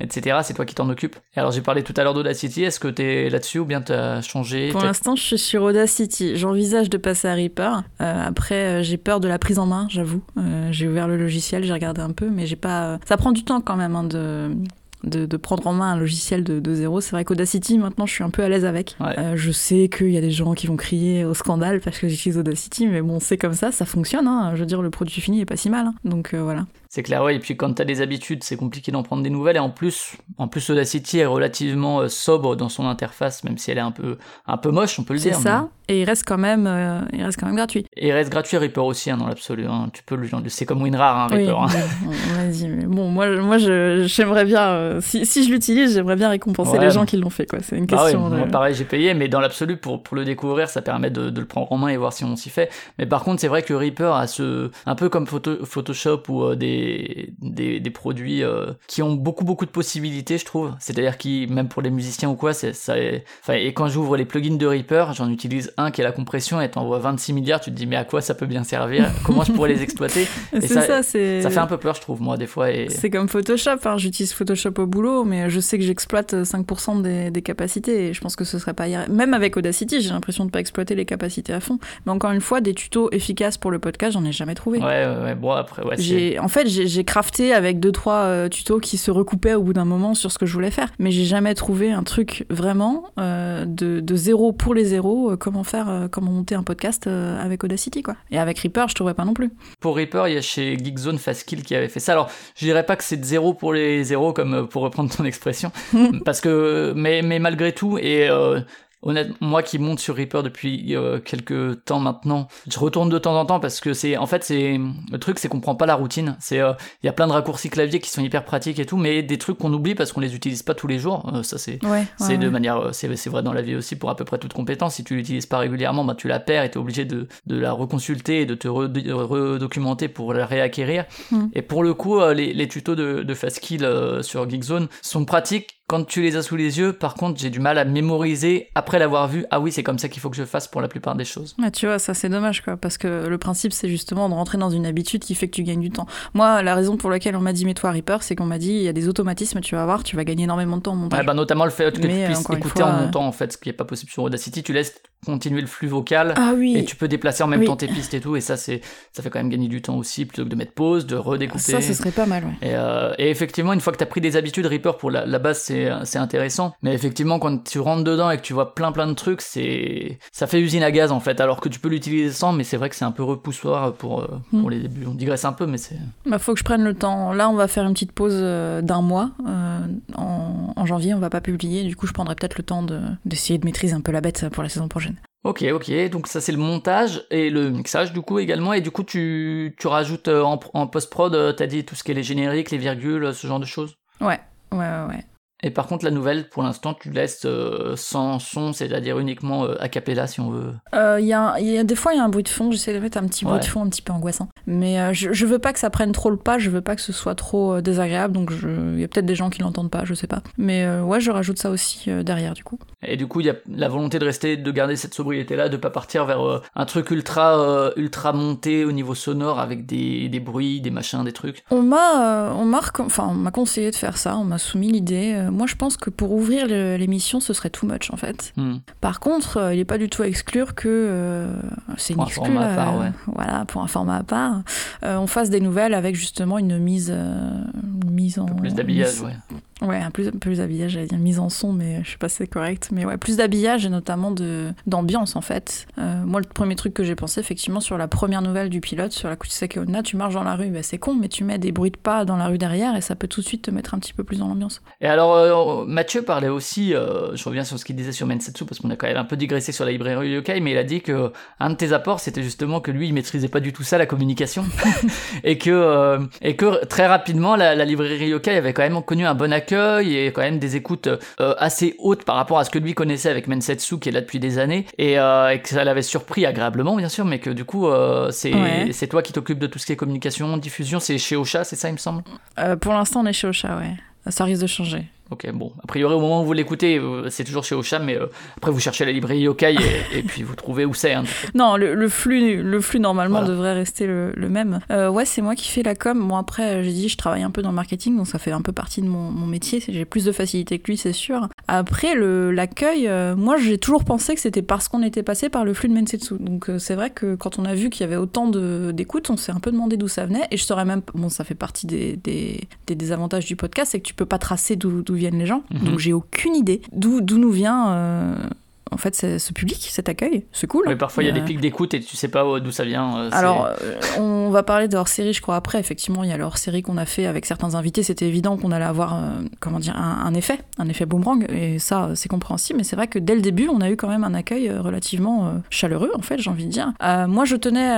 etc., c'est toi qui t'en occupes. Et alors j'ai parlé tout à l'heure d'Audacity, est-ce que t'es là-dessus, ou bien t'as changé? Pour l'instant, je suis sur Audacity. J'envisage de passer à Reaper. Après, j'ai peur de la prise en main, j'avoue. J'ai ouvert le logiciel, j'ai regardé un peu, mais j'ai pas. Ça prend du temps quand même hein, de. De, de prendre en main un logiciel de, de zéro. C'est vrai qu'Audacity, maintenant, je suis un peu à l'aise avec. Ouais. Euh, je sais qu'il y a des gens qui vont crier au scandale parce que j'utilise Audacity, mais bon, c'est comme ça, ça fonctionne. hein. Je veux dire, le produit fini est pas si mal. hein. Donc euh, voilà. C'est clair, ouais. Et puis quand t'as des habitudes, c'est compliqué d'en prendre des nouvelles. Et en plus, en plus, Audacity est relativement euh, sobre dans son interface, même si elle est un peu, un peu moche, on peut le dire. C'est ça. Et il reste quand même, euh, il reste quand même gratuit. Et il reste gratuit Reaper aussi, hein, dans l'absolu. Hein. Tu peux le, c'est comme WinRAR, hein, Reaper. Oui, Vas-y, mais bon, moi, moi, j'aimerais bien, euh, si, si, je l'utilise, j'aimerais bien récompenser les gens qui l'ont fait, quoi. C'est une bah question. Moi, pareil, j'ai payé, mais dans l'absolu, pour, pour le découvrir, ça permet de, de, le prendre en main et voir si on s'y fait. Mais par contre, c'est vrai que Reaper a ce, un peu comme Photoshop ou des, des, des, produits qui ont beaucoup, beaucoup de possibilités, je trouve. C'est-à-dire qui, même pour les musiciens ou quoi, c'est ça. Enfin, et quand j'ouvre les plugins de Reaper, j'en utilise un qui est la compression et t'envoies 26 milliards, tu te dis mais à quoi ça peut bien servir? *laughs* Comment je pourrais les exploiter? Et ça, ça, ça, fait un peu peur, je trouve, moi, des fois. Et... C'est comme Photoshop. Hein. J'utilise Photoshop au boulot, mais je sais que j'exploite 5% des, des, capacités et je pense que ce serait pas. Même avec Audacity, j'ai l'impression de pas exploiter les capacités à fond. Mais encore une fois, des tutos efficaces pour le podcast, j'en ai jamais trouvé. Ouais, ouais, ouais. Bon, après, ouais. En fait, j'ai crafté avec deux trois euh, tutos qui se recoupaient au bout d'un moment sur ce que je voulais faire, mais j'ai jamais trouvé un truc vraiment euh, de, de, zéro pour les zéros, euh, comment faire, comment monter un podcast avec Audacity, quoi. Et avec Reaper, je trouvais pas non plus. Pour Reaper, il y a chez Geekzone Fastkill qui avait fait ça. Alors, je dirais pas que c'est de zéro pour les zéros, comme pour reprendre ton *laughs* expression, *laughs* parce que, mais, mais malgré tout, et Honnêtement, moi qui monte sur Reaper depuis euh, quelques temps maintenant, je retourne de temps en temps parce que c'est, en fait, c'est le truc, c'est qu'on prend pas la routine. C'est, euh, il y a plein de raccourcis clavier qui sont hyper pratiques et tout, mais des trucs qu'on oublie parce qu'on les utilise pas tous les jours. Euh, ça, c'est, c'est de manière, c'est, c'est vrai dans la vie aussi pour à peu près toute compétence. Si tu l'utilises pas régulièrement, bah tu la perds et t'es obligé de, de la reconsulter et de te redocumenter pour la réacquérir. Hmm. Et pour le coup, les, les tutos de, de Fastkill sur Geekzone sont pratiques quand tu les as sous les yeux, par contre, j'ai du mal à mémoriser après l'avoir vu. Ah oui, c'est comme ça qu'il faut que je fasse pour la plupart des choses. Ah, tu vois, ça c'est dommage, quoi, parce que le principe c'est justement de rentrer dans une habitude qui fait que tu gagnes du temps. Moi, la raison pour laquelle on m'a dit mets-toi Reaper, c'est qu'on m'a dit il y a des automatismes, tu vas voir, tu vas gagner énormément de temps en montage. bah, notamment le fait que tu puisses écouter en montant, en fait, ce qui est pas possible sur Audacity. Tu laisses continuer le flux vocal ah, oui. et tu peux déplacer en même temps tes pistes et tout. Et ça c'est ça fait quand même gagner du temps aussi plutôt que de mettre pause de redécouper. Ça ce serait pas mal ouais. et, euh, et effectivement une fois que tu as pris des habitudes Reaper pour la, la base c'est c'est intéressant. Mais effectivement quand tu rentres dedans et que tu vois plein plein de trucs c'est ça fait usine à gaz en fait. Alors que tu peux l'utiliser sans mais c'est vrai que c'est un peu repoussoir pour euh, pour hmm. les débuts. On digresse un peu mais c'est bah faut que je prenne le temps. Là on va faire une petite pause euh, d'un mois en, en, janvier. On va pas publier. Du coup je prendrai peut-être le temps d'essayer de maîtriser un peu la bête pour la saison prochaine Ok, ok, donc ça c'est le montage et le mixage du coup également, et du coup tu, tu rajoutes euh, en, post-prod, euh, t'as dit tout ce qui est les génériques, les virgules, ce genre de choses? Ouais, ouais, ouais, ouais. Et par contre, la nouvelle, pour l'instant, tu laisses euh, sans son, c'est-à-dire uniquement euh, a cappella si on veut. Il euh, y, a, y, a des fois, il y a un bruit de fond, j'essaie de mettre un petit bruit de fond un petit peu angoissant. Mais je, je, veux pas que ça prenne trop le pas, je veux pas que ce soit trop désagréable, donc il y a peut-être des gens qui l'entendent pas, je sais pas. Mais ouais, je rajoute ça aussi derrière du coup. Et du coup, il y a la volonté de rester, de garder cette sobriété-là, de pas partir vers un truc ultra, ultra monté au niveau sonore avec des, des bruits, des machins, des trucs. On m'a, on m'a, enfin, on m'a conseillé de faire ça, on m'a soumis l'idée. Moi, je pense que pour ouvrir l'émission, ce serait too much en fait. Hmm. Par contre, euh, il n'est pas du tout à exclure que euh, c'est une exclu, euh, voilà, pour un format à part, on fasse des nouvelles avec justement une mise, une mise en plus d'habillage, ouais. Ouais, plus, plus d'habillage, j'allais dire mise en son, mais je sais pas si c'est correct. Mais ouais, plus d'habillage et notamment d'ambiance en fait. Euh, moi, le premier truc que j'ai pensé, effectivement, sur la première nouvelle du pilote, sur la Kuchisake Onna, tu marches dans la rue, bah, c'est con, mais tu mets des bruits de pas dans la rue derrière et ça peut tout de suite te mettre un petit peu plus dans l'ambiance. Et alors, euh, Mathieu parlait aussi, euh, je reviens sur ce qu'il disait sur Mensetsu, parce qu'on a quand même un peu digressé sur la librairie Yokai, mais il a dit que un de tes apports, c'était justement que lui, il maîtrisait pas du tout ça, la communication. *laughs* et, que, et que très rapidement, la, la librairie Yokai avait quand même connu un bon accueil et quand même des écoutes euh, assez hautes par rapport à ce que lui connaissait avec Mensetsu qui est là depuis des années et, euh, que ça l'avait surpris agréablement bien sûr mais que du coup euh, c'est c'est toi qui t'occupes de tout ce qui est communication, diffusion, c'est chez Ocha, c'est ça il me semble? Pour l'instant on est chez Ocha ouais. Ça risque de changer. Ok, bon. A priori, au moment où vous l'écoutez, euh, c'est toujours chez Ocha, mais euh, après, vous cherchez la librairie Yokai et, *laughs* et puis vous trouvez où c'est. Hein. non, le, flux, le flux normalement devrait rester le, même. Euh, ouais, c'est moi qui fais la com. Moi, après, j'ai dit, je travaille un peu dans le marketing, donc ça fait un peu partie de mon, mon métier. J'ai plus de facilité que lui, c'est sûr. Après, l'accueil, moi, j'ai toujours pensé que c'était parce qu'on était passé par le flux de Mensetsu. Donc, c'est vrai que quand on a vu qu'il y avait autant d'écoutes, on s'est un peu demandé d'où ça venait. Et je saurais même. Bon, ça fait partie des, des, des désavantages du podcast, c'est que tu peux pas tracer d'où viennent les gens. Mhm. Donc j'ai aucune idée d'où nous vient. Euh, en fait ce public, cet accueil, c'est cool. Mais parfois il y a des pics d'écoute et tu sais pas d'où ça vient. Alors, on va parler de hors-série, je crois, après. Effectivement, il y a leur série qu'on a fait avec certains invités. C'était évident qu'on allait avoir, comment dire, un, effet, un effet boomerang. Et ça, c'est compréhensible. Mais c'est vrai que dès le début, on a eu quand même un accueil relativement chaleureux, en fait, j'ai envie de dire. moi, je tenais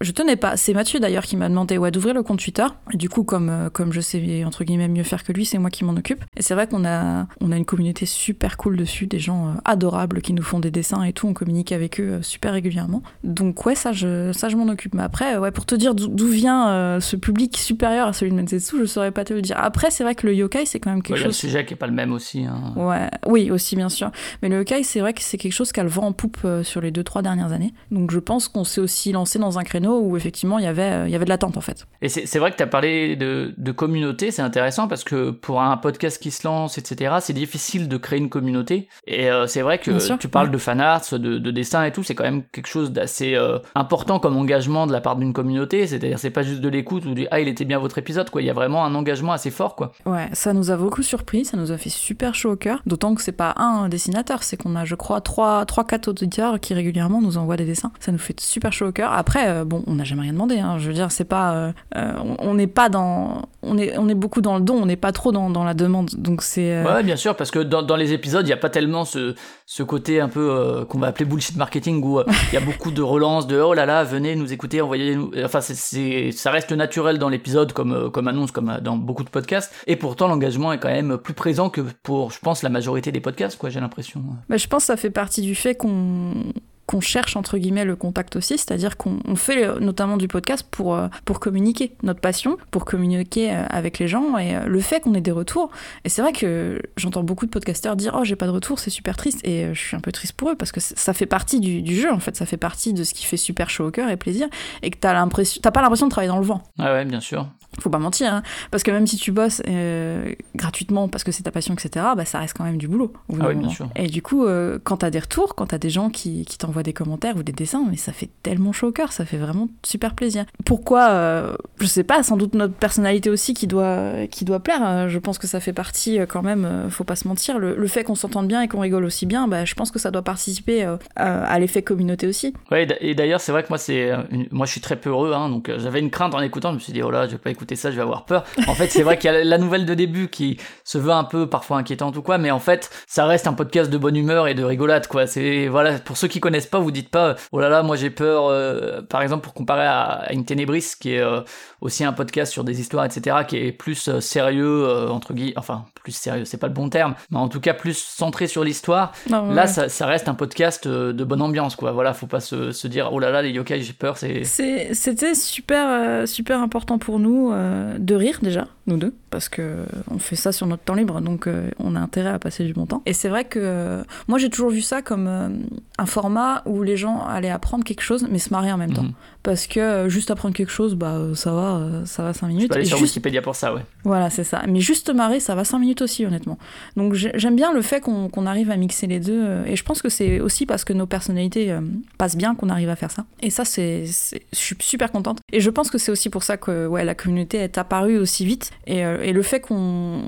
je tenais pas. C'est Mathieu d'ailleurs qui m'a demandé ouais, d'ouvrir le compte Twitter. Et du coup, comme, euh, comme je sais entre guillemets mieux faire que lui, c'est moi qui m'en occupe. Et c'est vrai qu'on a, on a une communauté super cool dessus, des gens euh, adorables qui nous font des dessins et tout. On communique avec eux euh, super régulièrement. Donc ouais, ça je, ça, je m'en occupe. Mais après, ouais, pour te dire d'où vient ce public supérieur à celui de Mensetsu, je saurais pas te le dire. Après, c'est vrai que le yokai, c'est quand même quelque chose. Le sujet qui est pas le même aussi. Hein. Ouais, oui, aussi bien sûr. Mais le yokai, c'est vrai que c'est quelque chose qui a le vent en poupe sur les deux trois dernières années. Donc je pense qu'on s'est aussi lancé dans un créneau où effectivement il y avait, euh, il y avait de l'attente en fait. Et c'est vrai que tu as parlé de, de communauté, c'est intéressant parce que pour un podcast qui se lance, etc., c'est difficile de créer une communauté. Et euh, c'est vrai que tu parles de fan arts, de, de dessin et tout, c'est quand même quelque chose d'assez euh, important comme engagement de la part d'une communauté. C'est-à-dire, c'est pas juste de l'écoute ou du ah, il était bien votre épisode, quoi. Il y a vraiment un engagement assez fort, quoi. Ouais, ça nous a beaucoup surpris, ça nous a fait super chaud au cœur. D'autant que c'est pas un dessinateur, c'est qu'on a, je crois, 3-4 auditeurs qui régulièrement nous envoient des dessins. Ça nous fait super chaud au cœur. Après, bon, on n'a jamais rien demandé. Hein. Je veux dire, c'est pas, euh, euh, on n'est pas dans, on est, on est beaucoup dans le don, on n'est pas trop dans, dans, la demande. Donc c'est. Euh, ouais, bien sûr, parce que dans, dans les épisodes, il n'y a pas tellement ce, ce côté un peu qu'on va appeler bullshit marketing où il y a beaucoup de relances de oh là là, venez nous écouter, envoyez-nous. Enfin, c'est, ça reste naturel dans l'épisode comme, comme annonce, comme dans beaucoup de podcasts. Et pourtant, l'engagement est quand même plus présent que pour, je pense, la majorité des podcasts, quoi. J'ai l'impression. Mais je pense que ça fait partie du fait qu'on qu'on cherche entre guillemets le contact aussi, c'est-à-dire qu'on fait euh, notamment du podcast pour, euh, pour communiquer notre passion, pour communiquer euh, avec les gens et le fait qu'on ait des retours. Et c'est vrai que j'entends beaucoup de podcasteurs dire Oh, j'ai pas de retour, c'est super triste. Et je suis un peu triste pour eux parce que ça fait partie du, du, jeu en fait, ça fait partie de ce qui fait super chaud au cœur et plaisir et que t'as t'as pas l'impression de travailler dans le vent. Ah ouais, bien sûr. Faut pas mentir, hein, parce que même si tu bosses gratuitement parce que c'est ta passion, etc., bah, ça reste quand même du boulot. Ah oui, bien sûr. Et du coup, quand t'as des retours, quand t'as des gens qui, qui t'envoient des commentaires ou des dessins, mais ça fait tellement chaud au cœur, ça fait vraiment super plaisir. Pourquoi euh, Je sais pas, sans doute notre personnalité aussi qui doit, qui doit plaire. Euh, je pense que ça fait partie euh, quand même, faut pas se mentir. Le, fait qu'on s'entende bien et qu'on rigole aussi bien, bah, je pense que ça doit participer à l'effet communauté aussi. Ouais, et d'ailleurs, c'est vrai que moi, c'est, moi, je suis très peu heureux, hein, donc j'avais une crainte en écoutant. Je me suis dit, oh là, je vais pas écouter ça, je vais avoir peur. En fait, c'est vrai qu'il y a la nouvelle de début qui se veut un peu parfois inquiétante ou quoi, mais en fait, ça reste un podcast de bonne humeur et de rigolade, quoi. C'est voilà, pour ceux qui connaissent pas, vous dites pas, oh là là, moi j'ai peur, euh, par exemple, pour comparer à, Une Ténébris, qui est euh, aussi un podcast sur des histoires, etc., qui est plus euh, sérieux, entre guillemets, enfin, plus sérieux, c'est pas le bon terme, mais en tout cas plus centré sur l'histoire. Là, ça, reste un podcast de bonne ambiance, quoi. Voilà, faut pas se, dire, oh là là, les yokai, j'ai peur, c'est. C'était super, super important pour nous de rire déjà, nous deux, parce que on fait ça sur notre temps libre, donc on a intérêt à passer du bon temps. Et c'est vrai que moi j'ai toujours vu ça comme un format où les gens allaient apprendre quelque chose, mais se marrer en même temps. Mhm. Parce que euh, juste apprendre quelque chose, bah euh, ça va, euh, ça va 5 minutes. Je peux aller sur Wikipédia pour ça, ouais. Voilà, c'est ça. Mais juste marrer, ça va 5 minutes aussi, honnêtement. Donc j'aime bien le fait qu'on arrive à mixer les deux. Et je pense que c'est aussi parce que nos personnalités passent bien qu'on arrive à faire ça. Et ça, c'est, je suis super contente. Et je pense que c'est aussi pour ça que ouais, la communauté est apparue aussi vite. Et, et le fait qu'on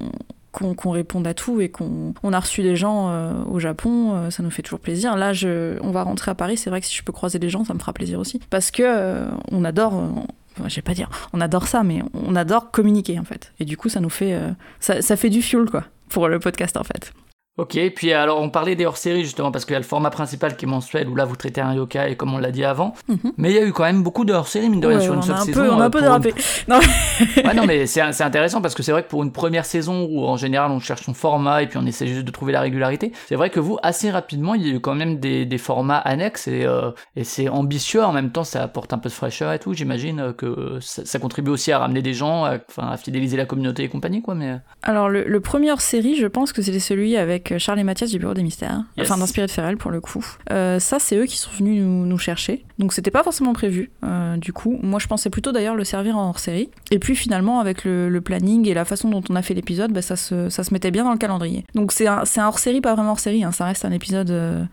qu'on réponde à tout et qu'on on a reçu des gens euh, au Japon, euh, ça nous fait toujours plaisir. Là, je, on va rentrer à Paris, c'est vrai que si je peux croiser des gens, ça me fera plaisir aussi. Parce que euh, on adore, je vais pas dire, on adore ça, mais on adore communiquer en fait. Et du coup, ça nous fait, ça, ça fait du fuel quoi, pour le podcast en fait. Ok, puis alors on parlait des hors-séries justement parce qu'il y a le format principal qui est mensuel où là vous traitez un yokai comme on l'a dit avant. Mhm. Mais il y a eu quand même beaucoup de hors-séries mine de rien sur une seule saison. on a un peu dérapé. *laughs* Non. ouais, non mais c'est intéressant parce que c'est vrai que pour une première saison où en général on cherche son format et puis on essaie juste de trouver la régularité, c'est vrai que vous assez rapidement il y a eu quand même des, des formats annexes et, euh, et c'est ambitieux en même temps ça apporte un peu de fraîcheur et tout. J'imagine que ça, contribue aussi à ramener des gens, à, enfin à fidéliser la communauté et compagnie quoi. Mais alors le, le premier hors-série je pense que c'était celui avec Charles et Mathias du Bureau des Mystères, enfin d'Inspiré de Ferrel pour le coup. Euh, ça, c'est eux qui sont venus nous, chercher. Donc c'était pas forcément prévu, euh, du coup. Moi, je pensais plutôt d'ailleurs le servir en hors-série. Et puis finalement, avec le, planning et la façon dont on a fait l'épisode, bah, ça, se, ça se mettait bien dans le calendrier. Donc c'est un, un hors-série, pas vraiment hors-série, hein. ça reste un épisode euh,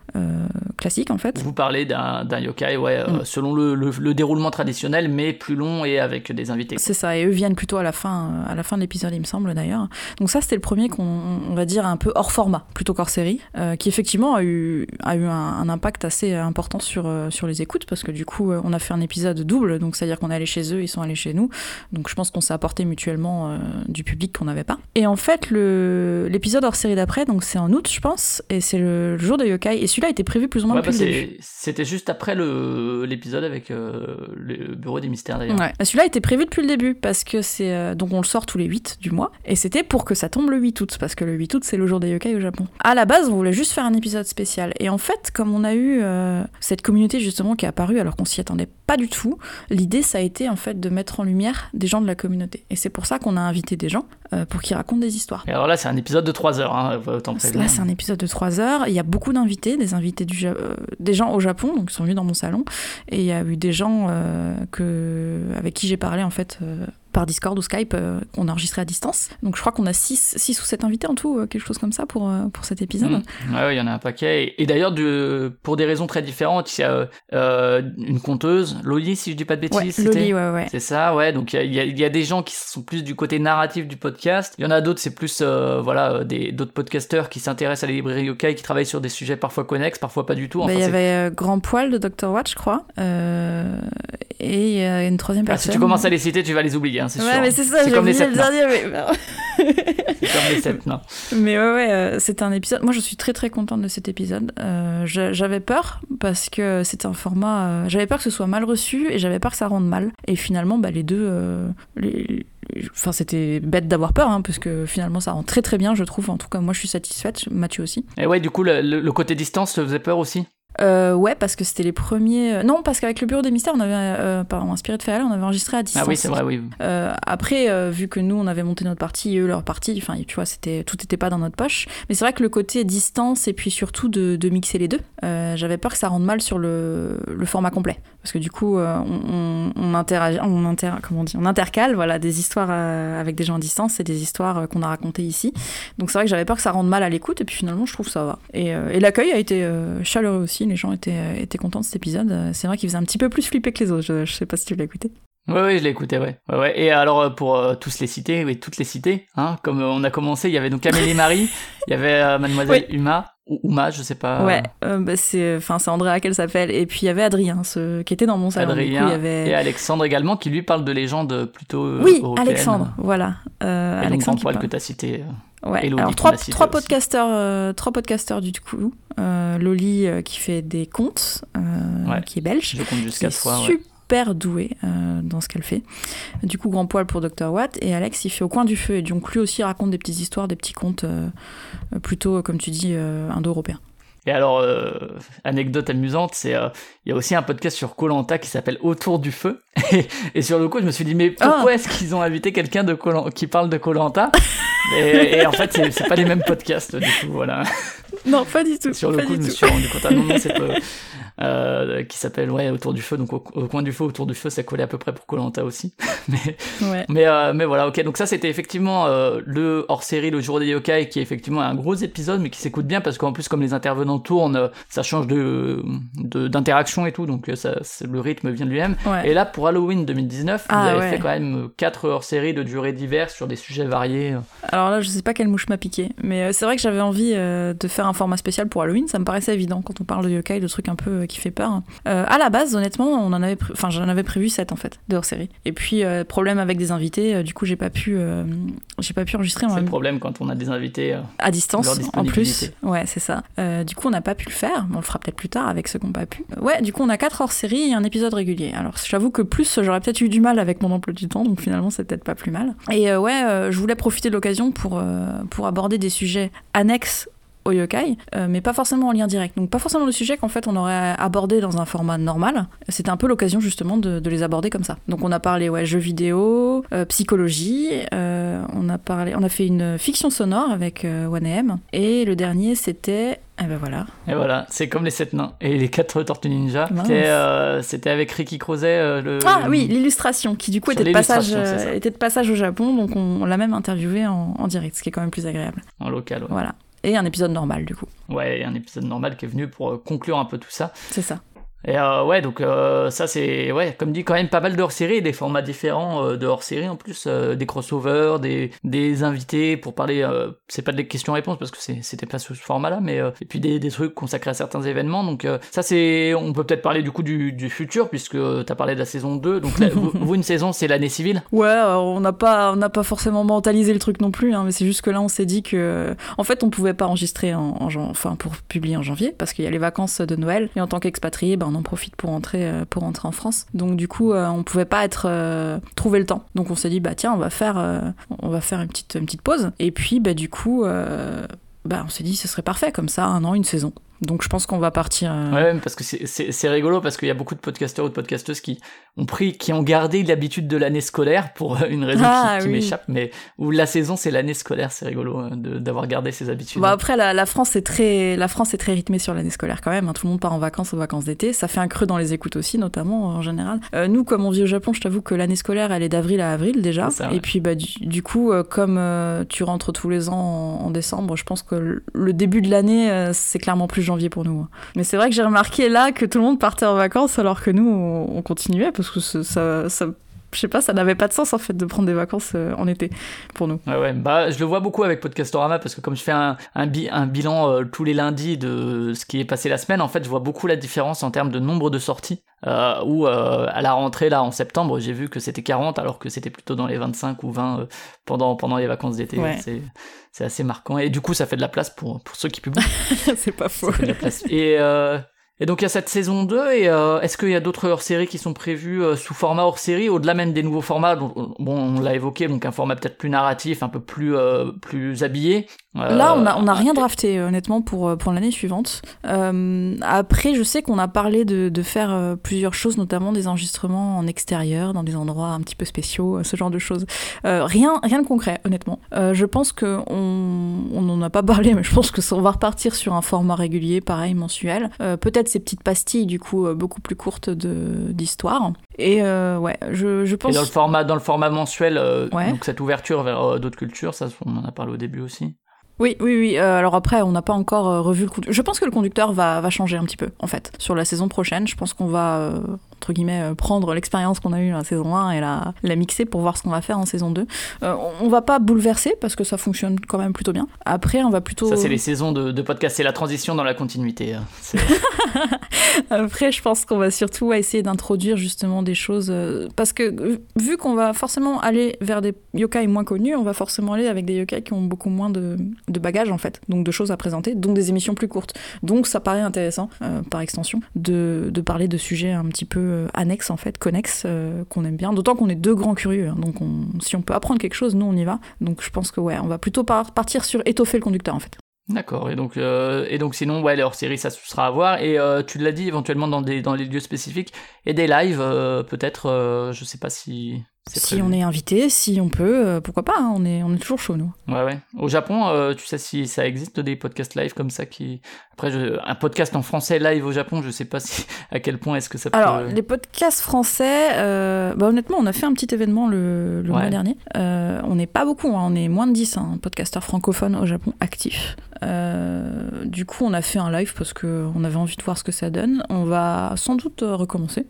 classique en fait. Vous parlez d'un yokai, ouais, mm. selon le, le, déroulement traditionnel, mais plus long et avec des invités. C'est ça, et eux viennent plutôt à la fin, à la fin de l'épisode, il me semble d'ailleurs. Donc ça, c'était le premier qu'on on va dire un peu hors format, plutôt qu'hors série, qui effectivement a eu, a eu un, un impact assez important sur, sur les écoutes, parce que du coup, on a fait un épisode double, donc c'est-à-dire qu'on est allé chez eux, ils sont allés chez nous. Donc je pense qu'on s'est apporté mutuellement du public qu'on n'avait pas. Et en fait, l'épisode hors série d'après, donc c'est en août, je pense, et c'est le jour de Yokai. Et celui-là était prévu plus ou moins depuis le bah, début. C'était juste après l'épisode avec euh, le bureau des mystères d'ailleurs. Ouais. Bah, celui-là était prévu depuis le début parce que c'est euh, donc on le sort tous les 8 du mois et c'était pour que ça tombe le 8 août parce que le 8 août c'est le jour des yokai au Japon. À la base, on voulait juste faire un épisode spécial. Et en fait, comme on a eu euh, cette communauté justement qui est apparue alors qu'on s'y attendait pas du tout, l'idée ça a été en fait de mettre en lumière des gens de la communauté et c'est pour ça qu'on a invité des gens pour qu'ils racontent des histoires. Et alors là, c'est un épisode de 3 heures, hein, autant Là, c'est un épisode de 3 heures. Il y a beaucoup d'invités, des invités du euh, des gens au Japon, donc ils sont venus dans mon salon. Et il y a eu des gens euh, que, avec qui j'ai parlé en fait euh, par Discord ou Skype euh, qu'on a enregistré à distance. Donc je crois qu'on a 6 six, ou 7 invités en tout, euh, quelque chose comme ça pour, euh, pour cet épisode. Mmh. Ouais, il y en a un paquet. Et, d'ailleurs, pour des raisons très différentes, il y a une conteuse, Loli, si je dis pas de bêtises. Ouais, Loli, ouais, ouais. C'est ça, ouais. Donc il y a, y a, des gens qui sont plus du côté narratif du podcast. Il y en a d'autres, c'est plus voilà, d'autres podcasteurs qui s'intéressent à la librairie yokai, qui travaillent sur des sujets parfois connexes, parfois pas du tout. Bah, il y avait Grand Poil de Dr. Watch, je crois. et une troisième personne. Ah, si tu commences à les citer, tu vas les oublier. Hein c'est ouais, mais c'est ça, j'ai oublié le dernier, mais. *laughs* c'est comme les sept non. Mais ouais, ouais, euh, c'était un épisode. Moi, je suis très très contente de cet épisode. Euh, j'avais peur parce que c'était un format. Euh, j'avais peur que ce soit mal reçu et j'avais peur que ça rende mal. Et finalement, bah, les deux. Les... Enfin, c'était bête d'avoir peur, hein, parce que finalement, ça rend très très bien, je trouve. En tout cas, moi, je suis satisfaite. Mathieu aussi. Et ouais, du coup, le, le côté distance te faisait peur aussi? Euh, ouais, parce que c'était les premiers. Euh, non, parce qu'avec le Bureau des Mystères, on avait, euh, pardon, Inspiré de Féal, on avait enregistré à distance. Ah oui, c'est vrai, oui. Euh, après, vu que nous, on avait monté notre partie et eux leur partie, enfin, tu vois, c'était tout n'était pas dans notre poche. Mais c'est vrai que le côté distance et puis surtout de, de mixer les deux, j'avais peur que ça rende mal sur le, le format complet, parce que du coup, on, on, interagit, on inter, comment on dit, on intercale, voilà, des histoires avec des gens à distance et des histoires qu'on a racontées ici. Donc c'est vrai que j'avais peur que ça rende mal à l'écoute, et puis finalement, je trouve que ça va. Et, et l'accueil a été chaleureux aussi les gens étaient, euh, étaient contents de cet épisode. C'est vrai qu'il faisait un petit peu plus flipper que les autres. Je, sais pas si tu l'as écouté. Oui, oui, je l'ai écouté, ouais. ouais, ouais. Et alors, euh, pour euh, tous les citer, oui, toutes les citer, hein, comme on a commencé, il y avait donc Amélie *laughs* Marie, il y avait Mademoiselle Uma, ou Uma, je sais pas. Ouais, bah, c'est, enfin, c'est Andrea qu'elle s'appelle, et puis il y avait Adrien, ce, qui était dans mon salon. Adrien, il y avait... et Alexandre également, qui lui parle de légendes plutôt Oui, Alexandre, voilà. Euh, et Alexandre donc, que tu as cité. Ouais. alors trois, trois podcasteurs, euh, trois podcasteurs du coup. Euh, Loli euh, qui fait des contes, qui est belge, jusqu'à fois, super doué dans ce qu'elle fait. Du coup, Grand Poil pour Dr Watt et Alex il fait au coin du feu et donc lui aussi raconte des petites histoires, des petits contes plutôt comme tu dis indo-européens. Et alors, euh, anecdote amusante, c'est euh, il y a aussi un podcast sur Colanta qui s'appelle Autour du feu. *laughs* Et, sur le coup, je me suis dit mais pourquoi ah. est-ce qu'ils ont invité quelqu'un de qui parle de Colanta? Et, et, en fait, c'est pas les mêmes podcasts du coup, voilà. Non, pas du tout. Sur le coup, je me suis rendu compte. Ah non, non, c'est pas. *laughs* Euh, qui s'appelle ouais autour du feu. Donc au, coin du feu autour du feu ça collait à peu près pour Colanta aussi. *laughs* Mais ouais. mais euh, mais voilà ok. Donc ça c'était effectivement euh, le hors série le jour des yokai qui est effectivement un gros épisode mais qui s'écoute bien parce qu'en plus comme les intervenants tournent ça change de d'interaction et tout. Donc ça le rythme vient de lui-même. Et là pour Halloween 2019 vous ah, avez fait quand même quatre hors séries de durée diverses sur des sujets variés. Alors là je sais pas quelle mouche m'a piqué mais c'est vrai que j'avais envie de faire un format spécial pour Halloween. Ça me paraissait évident quand on parle de yokai de trucs un peu qui fait peur. Euh, à la base, honnêtement, on en avait, enfin, j'en avais prévu 7 en fait de hors série. Et puis euh, problème avec des invités, euh, du coup, j'ai pas pu, j'ai pas pu enregistrer. C'est le problème quand on a des invités à distance en plus. Ouais, c'est ça. du coup, on n'a pas pu le faire. on le fera peut-être plus tard avec ceux qui n'ont pas pu. Ouais, du coup, on a 4 hors série et un épisode régulier. Alors, j'avoue que plus, j'aurais peut-être eu du mal avec mon emploi du temps, donc finalement, c'est peut-être pas plus mal. Et ouais, je voulais profiter de l'occasion pour pour aborder des sujets annexes au yokai, euh, mais pas forcément en lien direct. Donc pas forcément le sujet qu'en fait on aurait abordé dans un format normal. C'était un peu l'occasion justement de, les aborder comme ça. Donc on a parlé ouais, jeux vidéo, euh, psychologie, euh, on a parlé, on a fait une fiction sonore avec OneM, et le dernier c'était et ben voilà. Et voilà, c'est comme les sept nains et les quatre tortues ninja. C'était avec Ricky Crozet. le... Ah oui, l'illustration qui du coup était de, passage, était de passage au Japon, donc on, l'a même interviewé en, en, direct, ce qui est quand même plus agréable. En local, ouais. Voilà. Et un épisode normal, du coup. Ouais, un épisode normal qui est venu pour conclure un peu tout ça. C'est ça. Et euh, ouais, donc euh, ça c'est, ouais, comme dit, quand même pas mal de hors-série, des formats différents euh, de hors-série en plus, euh, des crossovers, des, des invités pour parler, c'est pas des questions-réponses parce que c'était pas ce format-là, mais et puis des, des trucs consacrés à certains événements. Donc ça c'est, on peut peut-être parler du coup du, du futur puisque t'as parlé de la saison 2. Donc là, *laughs* vous, vous, une saison c'est l'année civile? Ouais, on n'a pas, on n'a pas forcément mentalisé le truc non plus, hein, mais c'est juste que là on s'est dit que, en fait, on pouvait pas enregistrer en, en enfin pour publier en janvier parce qu'il y a les vacances de Noël et en tant qu'expatrié, ben on en profite pour rentrer, euh, pour rentrer en France. Donc du coup, euh, on pouvait pas être euh, trouver le temps. Donc on s'est dit bah tiens, on va faire, on va faire une petite, petite pause. Et puis bah du coup, bah on s'est dit ce serait parfait comme ça, un an, une saison. Donc je pense qu'on va partir. Euh... Ouais, parce que c'est rigolo parce qu'il y a beaucoup de podcasteurs ou de podcasteuses qui ont pris, qui ont gardé l'habitude de l'année scolaire pour une raison ah, qui, qui oui. m'échappe, mais où la saison c'est l'année scolaire, c'est rigolo hein, d'avoir gardé ces habitudes. Bah après la, la, France est très, la France est très rythmée sur l'année scolaire quand même. Hein. Tout le monde part en vacances aux vacances d'été. Ça fait un creux dans les écoutes aussi, notamment en général. Euh, nous, comme on vit au Japon, je t'avoue que l'année scolaire elle est d'avril à avril déjà. Ça, ouais. Et puis bah du, du coup, euh, comme euh, tu rentres tous les ans en, en, décembre, je pense que le début de l'année euh, c'est clairement plus janvier pour nous. Mais c'est vrai que j'ai remarqué là que tout le monde partait en vacances alors que nous, on, on continuait parce que ça, je sais pas, ça n'avait pas de sens en fait de prendre des vacances euh, en été pour nous. Ouais, ouais, bah je le vois beaucoup avec Podcastorama parce que comme je fais un, un, bi un bilan euh, tous les lundis de ce qui est passé la semaine, en fait, je vois beaucoup la différence en termes de nombre de sorties. Euh, où euh, à la rentrée là en septembre, j'ai vu que c'était 40 alors que c'était plutôt dans les 25 ou 20 euh, pendant pendant les vacances d'été. Ouais. C'est c'est assez marquant et du coup ça fait de la place pour pour ceux qui publient. *laughs* c'est pas faux. Euh, et donc il y a cette saison 2, et euh, est-ce qu'il y a d'autres hors-séries qui sont prévues euh, sous format hors-série, au-delà même des nouveaux formats Bon, on l'a évoqué, donc un format peut-être plus narratif, un peu plus, euh, plus habillé. Là, on a, on a rien drafté, honnêtement, pour, pour l'année suivante. après, je sais qu'on a parlé de, de faire plusieurs choses, notamment des enregistrements en extérieur, dans des endroits un petit peu spéciaux, ce genre de choses. rien, rien de concret, honnêtement. je pense qu'on on n'en a pas parlé, mais je pense que ça, va repartir sur un format régulier, pareil, mensuel. peut-être ces petites pastilles du coup euh, beaucoup plus courtes d'histoire et euh, ouais je, je pense et dans le format dans le format mensuel euh, ouais. donc cette ouverture vers euh, d'autres cultures ça on en a parlé au début aussi oui, oui, oui. Euh, alors après, on n'a pas encore euh, revu le conducteur. Je pense que le conducteur va, va changer un petit peu, en fait. Sur la saison prochaine, je pense qu'on va, euh, entre guillemets, prendre l'expérience qu'on a eue dans la saison 1 et la, la mixer pour voir ce qu'on va faire en saison 2. on va pas bouleverser, parce que ça fonctionne quand même plutôt bien. Après, on va plutôt... Ça, c'est les saisons de, de podcast, c'est la transition dans la continuité. Hein. *laughs* après, je pense qu'on va surtout essayer d'introduire justement des choses... parce que, vu qu'on va forcément aller vers des yokai moins connus, on va forcément aller avec des yokai qui ont beaucoup moins de de bagages en fait, donc de choses à présenter, donc des émissions plus courtes. Donc ça paraît intéressant, euh, par extension, de, de, parler de sujets un petit peu euh, annexes en fait, connexes, euh, qu'on aime bien. D'autant qu'on est deux grands curieux, hein, donc on, si on peut apprendre quelque chose, nous on y va. Donc je pense que ouais, on va plutôt par partir sur étoffer le conducteur en fait. D'accord, et donc, euh, et donc sinon, ouais, les hors-séries, ça sera à voir. Et tu l'as dit, éventuellement dans des, dans les lieux spécifiques. Et des lives, peut-être, je sais pas si. Si on est invité, si on peut, euh, pourquoi pas, hein, on, est, on est toujours chaud, nous. Ouais, ouais. Au Japon, euh, tu sais si ça existe des podcasts live comme ça qui. Après, je... un podcast en français live au Japon, je sais pas si *laughs* à quel point est-ce que ça peut. Alors, les podcasts français, euh, bah, honnêtement, on a fait un petit événement le, le ouais. mois dernier. Euh, on n'est pas beaucoup, hein, on est moins de 10 hein, podcasteurs francophones au Japon actifs. Euh, du coup, on a fait un live parce qu'on avait envie de voir ce que ça donne. On va sans doute recommencer,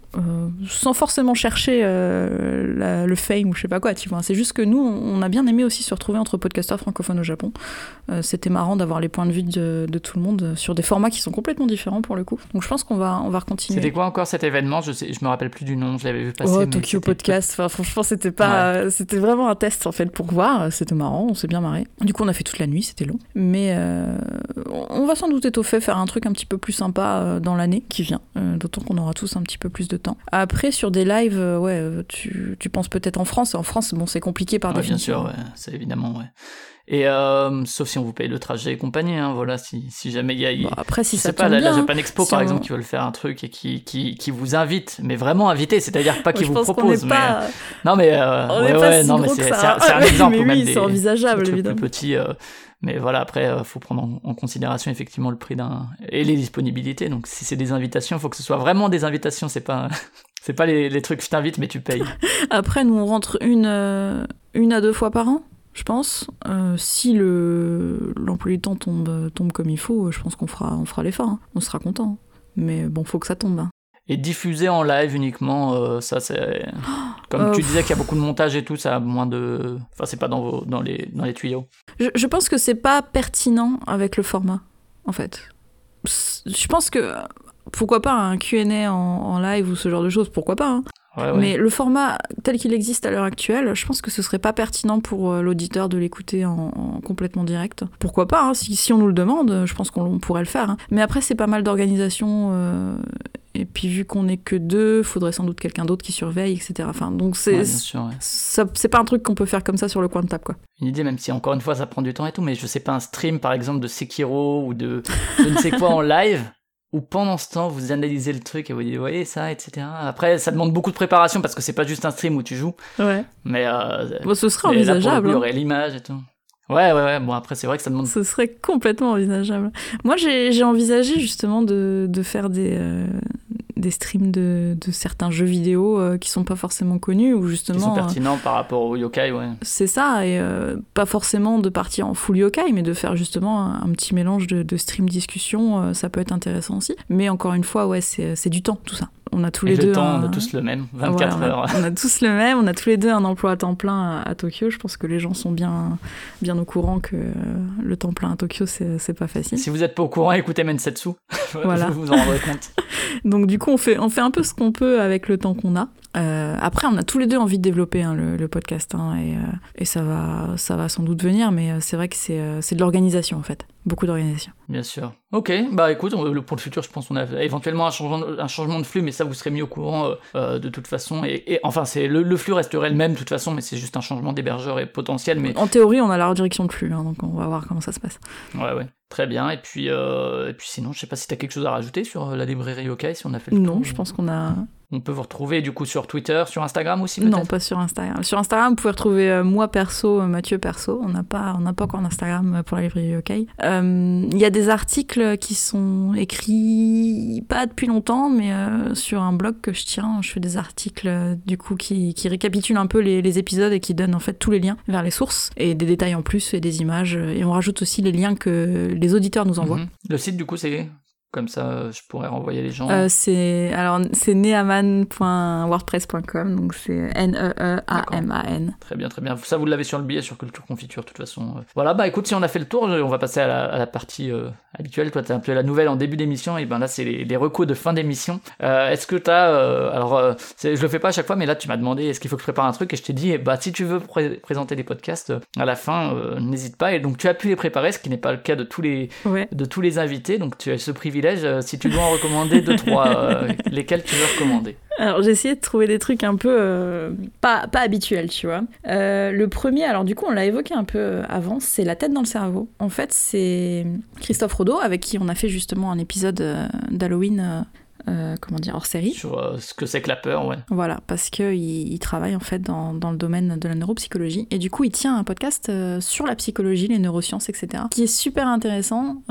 sans forcément chercher la, le fame ou je sais pas quoi, tu vois. C'est juste que nous, on a bien aimé aussi se retrouver entre podcasteurs francophones au Japon. Euh, C'était marrant d'avoir les points de vue de, de, tout le monde sur des formats qui sont complètement différents pour le coup. Donc je pense qu'on va, on va continuer. C'était quoi encore cet événement? Je, sais, je me rappelle plus du nom, je l'avais vu passer. Oh, Tokyo Podcast. Enfin, franchement, c'était pas, ouais. c'était vraiment un test en fait pour voir. C'était marrant, on s'est bien marré. Du coup, on a fait toute la nuit, c'était long. Mais euh, on va sans doute étoffer, faire un truc un petit peu plus sympa euh, dans l'année qui vient. Euh, D'autant qu'on aura tous un petit peu plus de temps. Après, sur des lives, euh, ouais, tu, tu penses peut-être en France. En France, bon, c'est compliqué par ouais, définition. Bien sûr, ouais, c'est évidemment, ouais. Et euh, sauf si on vous paye le trajet et compagnie, hein, voilà, si, si jamais il y a. Bon, après, si ça pas, la, la, Japan Expo, si par on... exemple, qui veulent faire un truc et qui, qui, qui vous invite, mais vraiment invité, c'est-à-dire pas *laughs* qui vous propose, mais. Pas... Non, mais. Euh, on ouais, ouais, si non, mais c'est un *laughs* exemple. mais oui, c'est envisageable, des évidemment. Plus petits, euh, mais voilà, après, euh, faut prendre en, en, considération effectivement le prix d'un. et les disponibilités. Donc, si c'est des invitations, il faut que ce soit vraiment des invitations, c'est pas. C'est pas les, les trucs je t'invite, mais tu payes. *laughs* après, nous, on rentre une, euh, une à deux fois par an je pense. Euh, si le l'emploi du temps tombe, tombe comme il faut, je pense qu'on fera, on fera l'effort. hein. On sera content. Mais bon, faut que ça tombe. hein. Et diffuser en live uniquement, euh, ça c'est. *gasps* Comme tu disais qu'il y a beaucoup de montage et tout, ça a moins de. Enfin, c'est pas dans, vos, dans, les, dans les tuyaux. Je, je pense que c'est pas pertinent avec le format, en fait. Je pense que pourquoi pas un Q&A en, en live ou ce genre de choses, pourquoi pas. hein. Ouais, ouais. Mais le format tel qu'il existe à l'heure actuelle, je pense que ce serait pas pertinent pour euh, l'auditeur de l'écouter en, en complètement direct. Pourquoi pas hein, si, si on nous le demande, je pense qu'on on pourrait le faire. hein. Mais après, c'est pas mal d'organisation. euh, et puis vu qu'on est que deux, faudrait sans doute quelqu'un d'autre qui surveille, etc. Enfin, donc c'est Ouais, c'est pas un truc qu'on peut faire comme ça sur le coin de table, quoi. Une idée, même si encore une fois ça prend du temps et tout, mais je sais pas, un stream par exemple de Sekiro ou de je ne sais quoi en *laughs* live, pendant ce temps vous analysez le truc et vous dites, vous voyez ça, etc. Après, ça demande beaucoup de préparation parce que c'est pas juste un stream où tu joues, Ouais. mais, euh, Bon, ce serait envisageable. il y hein. aurait l'image et tout. Ouais, ouais, ouais. Bon, après, c'est vrai que ça demande. Ce serait complètement envisageable. Moi, j'ai j'ai envisagé justement de, de faire des, euh, des streams de, de certains jeux vidéo euh, qui sont pas forcément connus, ou Qui sont justement. euh, pertinents par rapport au yokai, ouais. c'est ça, et euh, pas forcément de partir en full yokai, mais de faire justement un, un petit mélange de, de stream discussion, euh, ça peut être intéressant aussi. Mais encore une fois, ouais, c'est c'est du temps, tout ça. On a tous Et les le deux. temps, un- on a tous le même, voilà, 24 on a- heures. On a tous le même, on a tous les deux un emploi à temps plein à, à Tokyo. Je pense que les gens sont bien, bien au courant que le temps plein à Tokyo, c'est pas facile. Si vous êtes pas au courant, écoutez Mensetsu. *laughs* Voilà. vous vous en rendrez compte. *laughs* Donc du coup, on fait, on fait un peu ce qu'on peut avec le temps qu'on a. Euh, après, on a tous les deux envie de développer hein, le, le podcast hein, et, euh, et ça, va, ça va sans doute venir, mais euh, c'est vrai que c'est c'est de l'organisation en fait, beaucoup d'organisation. Bien sûr. Ok, bah écoute, on- pour le futur, je pense qu'on a éventuellement un changement, un changement de flux, mais ça, vous serez mis au courant euh, euh, de toute façon. Et, et- enfin, c'est le, le flux resterait le même de toute façon, mais c'est juste un changement d'hébergeur et potentiel. Mais En théorie, on a la redirection de flux, hein, donc on va voir comment ça se passe. ouais, ouais, très bien. Et puis, euh, et puis sinon, je sais pas si t'as quelque chose à rajouter sur la librairie Yokai, si on a fait le Non, tour. je pense qu'on a... On peut vous retrouver du coup sur Twitter, sur Instagram aussi Non, pas sur Instagram. Sur Instagram, vous pouvez retrouver euh, moi perso, euh, Mathieu perso. On n'a pas, on n'a pas encore d'Instagram euh, pour la librairie OK. Euh, Il y a des articles qui sont écrits pas depuis longtemps, mais sur un blog que je tiens, je fais des articles du coup qui, qui récapitulent un peu les, les épisodes et qui donnent en fait tous les liens vers les sources et des détails en plus et des images. Et on rajoute aussi les liens que les auditeurs nous envoient. Mhm. Le site du coup, c'est comme ça, euh, je pourrais renvoyer les gens. Euh, c'est alors c'est neaman.wordpress.com donc c'est N E E. Très bien, très bien. Ça, vous l'avez sur le billet sur Culture Confiture, de toute façon. Euh, Voilà, bah écoute, si on a fait le tour, on va passer à la, à la partie euh, habituelle. Toi, t'as un peu la nouvelle en début d'émission, et ben là, c'est les, les recos de fin d'émission. Euh, est-ce que t'as. euh, alors, euh, je le fais pas à chaque fois, mais là, tu m'as demandé est-ce qu'il faut que je prépare un truc, et je t'ai dit, eh bah, si tu veux pré- présenter des podcasts euh, à la fin, euh, n'hésite pas. Et donc, tu as pu les préparer, ce qui n'est pas le cas de tous les, Ouais. de tous les invités. Donc, tu as ce privilège. Euh, si tu dois en recommander deux, trois, euh, *laughs* lesquels tu veux recommander Alors j'ai essayé de trouver des trucs un peu euh, pas, pas habituels, tu vois. Euh, le premier, alors du coup on l'a évoqué un peu avant, c'est La tête dans le cerveau. En fait c'est Christophe Rodeau avec qui on a fait justement un épisode d'Halloween, euh, comment dire, hors série. sur euh, ce que c'est que la peur, ouais. Voilà, parce qu'il il travaille en fait dans, dans le domaine de la neuropsychologie. Et du coup, il tient un podcast euh, sur la psychologie, les neurosciences, etc. Qui est super intéressant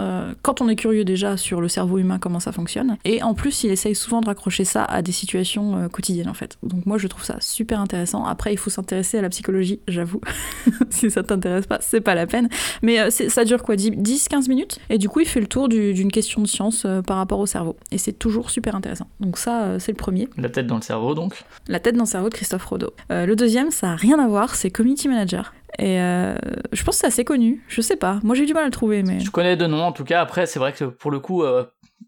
quand on est curieux déjà sur le cerveau humain, comment ça fonctionne. Et en plus, il essaye souvent de raccrocher ça à des situations quotidiennes en fait. Donc moi, je trouve ça super intéressant. Après, il faut s'intéresser à la psychologie, j'avoue. *laughs* si ça t'intéresse pas, c'est pas la peine. Mais ça dure quoi 10-15 minutes? Et du coup, il fait le tour du- d'une question de science par rapport au cerveau. Et c'est toujours super intéressant. Donc ça, euh, c'est le premier. La tête dans le cerveau, donc. La tête dans le cerveau de Christophe Rodeau. Euh, le deuxième, ça a rien à voir, c'est Community Manager. Et euh, je pense que c'est assez connu. Je sais pas. Moi, j'ai eu du mal à le trouver, mais. Je connais de nom, en tout cas. Après, c'est vrai que pour le coup, euh,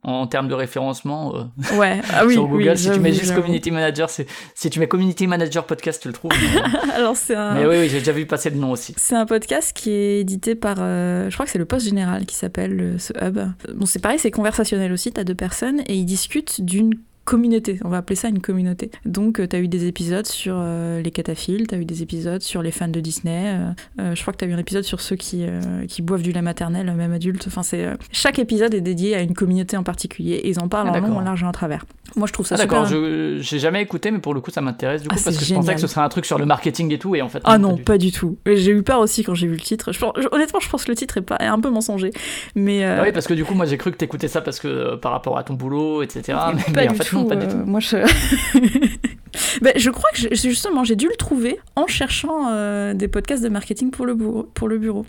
en termes de référencement, euh, Ouais. Ah *laughs* oui. sur Google, oui, si tu mets juste. Community Manager, si tu mets Community Manager Podcast, tu le trouves. Mais, *laughs* Alors, c'est un. mais oui, oui, j'ai déjà vu passer le nom aussi. C'est un podcast qui est édité par, euh, je crois que c'est le Poste Général qui s'appelle euh, ce hub. Bon, c'est pareil, c'est conversationnel aussi, t'as deux personnes et ils discutent d'une communauté, on va appeler ça une communauté. Donc tu t'as eu des épisodes sur euh, les cataphiles, t'as eu des épisodes sur les fans de Disney, euh, euh, je crois que t'as eu un épisode sur ceux qui, euh, qui boivent du lait maternel, même adultes, enfin c'est... euh, chaque épisode est dédié à une communauté en particulier et ils en parlent Ah, en long, en large et en travers. Moi je trouve ça Ah, super... d'accord, je j'ai jamais écouté, mais pour le coup, ça m'intéresse du coup, Ah, parce c'est que je pensais que ce serait un truc sur le marketing et tout, et en fait. Ah non, du pas du tout. J'ai eu peur aussi quand j'ai vu le titre. Je pense- je- honnêtement, je pense que le titre est, pas, est un peu mensonger. Mais euh, Ah oui, parce que du coup, moi, j'ai cru que t'écoutais ça parce que euh, par rapport à ton boulot, etc. *laughs* Mais, pas mais en du fait, tout. Non, pas du euh, tout. Moi, je... *laughs* Ben, je crois que justement, j'ai dû le trouver en cherchant euh, des podcasts de marketing pour le, bureau, pour le bureau.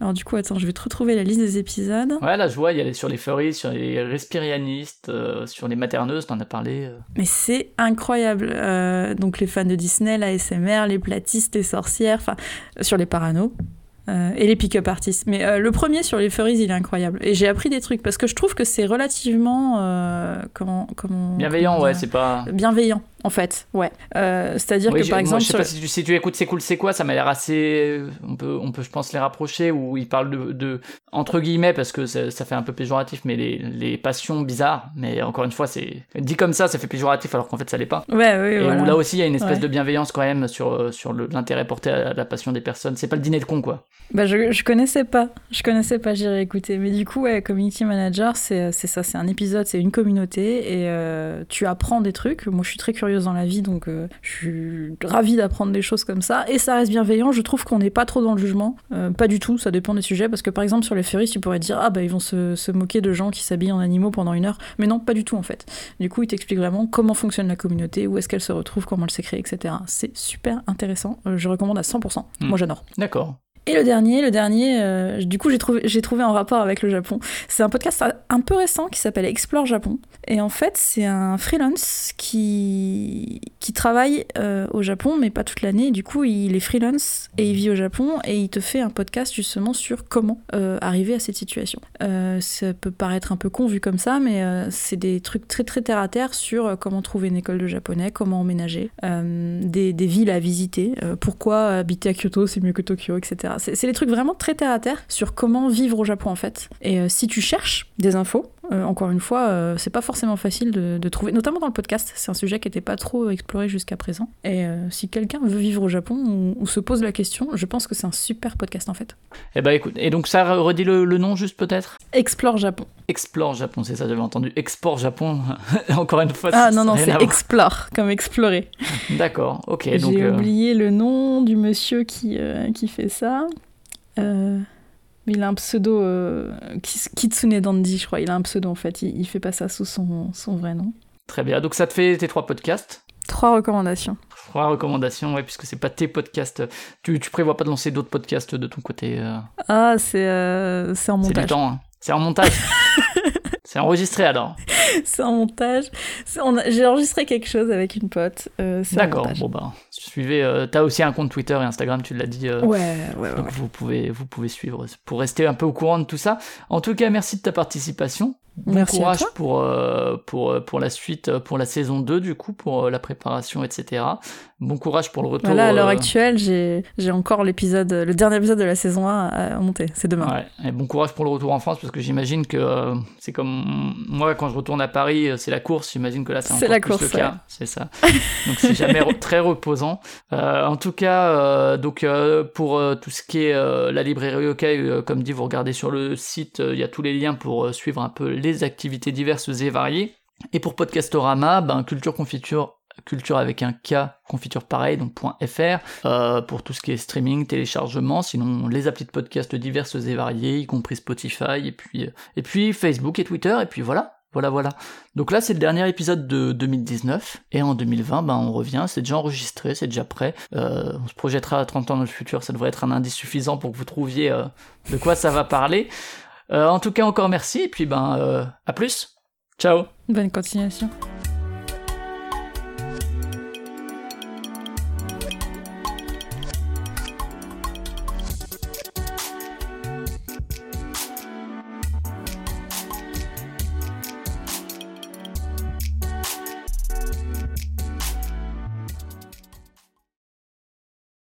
Alors du coup, attends, je vais te retrouver la liste des épisodes. Ouais, là, je vois, il y a sur les furries, sur les respirianistes, euh, sur les materneuses, t'en as parlé. Euh. Mais c'est incroyable. donc les fans de Disney, la SMR, les platistes, les sorcières, enfin, sur les paranos. Euh, et les pick-up artists. Mais euh, le premier sur les furries, il est incroyable. Et j'ai appris des trucs parce que je trouve que c'est relativement. Euh, comment, comment, Bienveillant, ouais, c'est pas. Bienveillant en fait, ouais. Euh, c'est-à-dire que par exemple. je sais pas si tu, écoutes C'est cool, c'est quoi, ça m'a l'air assez. On peut, on peut, je pense, les rapprocher, où ils parlent de. de entre guillemets, parce que ça, fait un peu péjoratif, mais les, les, passions bizarres. Mais encore une fois, c'est. Dit comme ça, ça fait péjoratif, alors qu'en fait, ça l'est pas. Ouais, ouais, Et où là aussi, il y a une espèce de bienveillance quand même sur, sur l'intérêt porté à la passion des personnes. C'est pas le dîner de con, quoi. Bah, je, je connaissais pas. Je connaissais pas, j'irai écouter. Mais du coup, ouais, Community Manager, c'est ça, c'est un épisode, c'est une communauté, et euh, tu apprends des trucs. Moi, je suis très curieuse dans la vie, donc je suis ravie d'apprendre des choses comme ça. Et ça reste bienveillant, je trouve qu'on n'est pas trop dans le jugement. Euh, pas du tout, ça dépend des sujets, parce que par exemple sur les ferries, tu pourrais dire, ah bah ils vont se, se moquer de gens qui s'habillent en animaux pendant une heure. Mais non, pas du tout en fait. Du coup, il t'explique vraiment comment fonctionne la communauté, où est-ce qu'elle se retrouve, comment elle s'est créée, etc. C'est super intéressant, euh, je recommande à 100%. Hmm. Moi j'adore. D'accord. Et le dernier, le dernier, euh, du coup j'ai trouvé, trouvé un rapport avec le Japon. C'est un podcast un peu récent qui s'appelle Explore Japon. Et en fait c'est un freelance qui, qui travaille euh, au Japon mais pas toute l'année. Du coup il est freelance et il vit au Japon et il te fait un podcast justement sur comment euh, arriver à cette situation. ça peut paraître un peu con vu comme ça mais c'est des trucs très très terre à terre sur comment trouver une école de japonais, comment emménager, des, des, villes à visiter, pourquoi habiter à Kyoto c'est mieux que Tokyo, etc. C'est des trucs vraiment très terre à terre sur comment vivre au Japon en fait. Et euh, si tu cherches des infos, euh, encore une fois, euh, c'est pas forcément facile de, trouver, notamment dans le podcast. C'est un sujet qui n'était pas trop exploré jusqu'à présent. Et si quelqu'un veut vivre au Japon ou, se pose la question, je pense que c'est un super podcast en fait. Eh ben écoute, et donc ça redit le, nom juste peut-être? Explore Japon. Explore Japon, c'est ça, j'avais entendu. Export Japon, *laughs* encore une fois. Ah non, non, c'est Explore, comme explorer. D'accord, ok. J'ai oublié le nom du monsieur qui, qui fait ça. Euh, il a un pseudo, euh, Kitsune Dandy, je crois. Il a un pseudo en fait. Il, fait pas ça sous son, son, vrai nom. Très bien. Donc ça te fait tes trois podcasts? Trois recommandations. Trois recommandations, ouais, puisque c'est pas tes podcasts. Tu, tu prévois pas de lancer d'autres podcasts de ton côté euh? Ah, c'est c'est en montage. C'est du temps. Hein. C'est en montage. *laughs* c'est enregistré alors. c'est en montage. J'ai enregistré quelque chose avec une pote. Euh, D'accord, bon bah, suivez. Euh, T'as aussi un compte Twitter et Instagram, tu l'as dit. Euh, ouais, ouais, Donc Vous, pouvez, vous pouvez suivre pour rester un peu au courant de tout ça. En tout cas, merci de ta participation. Bon courage pour, euh, pour, euh, pour la suite, euh, pour la saison 2 du coup, pour la préparation, etc. Bon courage pour le retour. Là, à l'heure actuelle, j'ai encore l'épisode, le dernier épisode de la saison 1 à monter, c'est demain. Ouais. Et bon courage pour le retour en France, parce que j'imagine que c'est comme moi, quand je retourne à Paris, c'est la course, j'imagine que là c'est encore la plus course, le cas. C'est ça. donc c'est jamais très reposant. en tout cas, donc pour tout ce qui est la librairie OK, comme dit, vous regardez sur le site, il y a tous les liens pour suivre un peu les activités diverses et variées. Et pour Podcastorama, ben, culture confiture culture avec un K, confiture pareil, donc .fr, euh, pour tout ce qui est streaming, téléchargement, sinon les applis de podcast diverses et variées, y compris Spotify, et puis, euh, et puis Facebook et Twitter, et puis voilà, voilà, voilà. Donc là, c'est le dernier épisode de 2019, et en 2020, ben, on revient, c'est déjà enregistré, c'est déjà prêt, euh, on se projettera à 30 ans dans le futur, ça devrait être un indice suffisant pour que vous trouviez de quoi ça va parler. Euh, en tout cas, encore merci, et puis ben, euh, à plus. Ciao. Bonne continuation.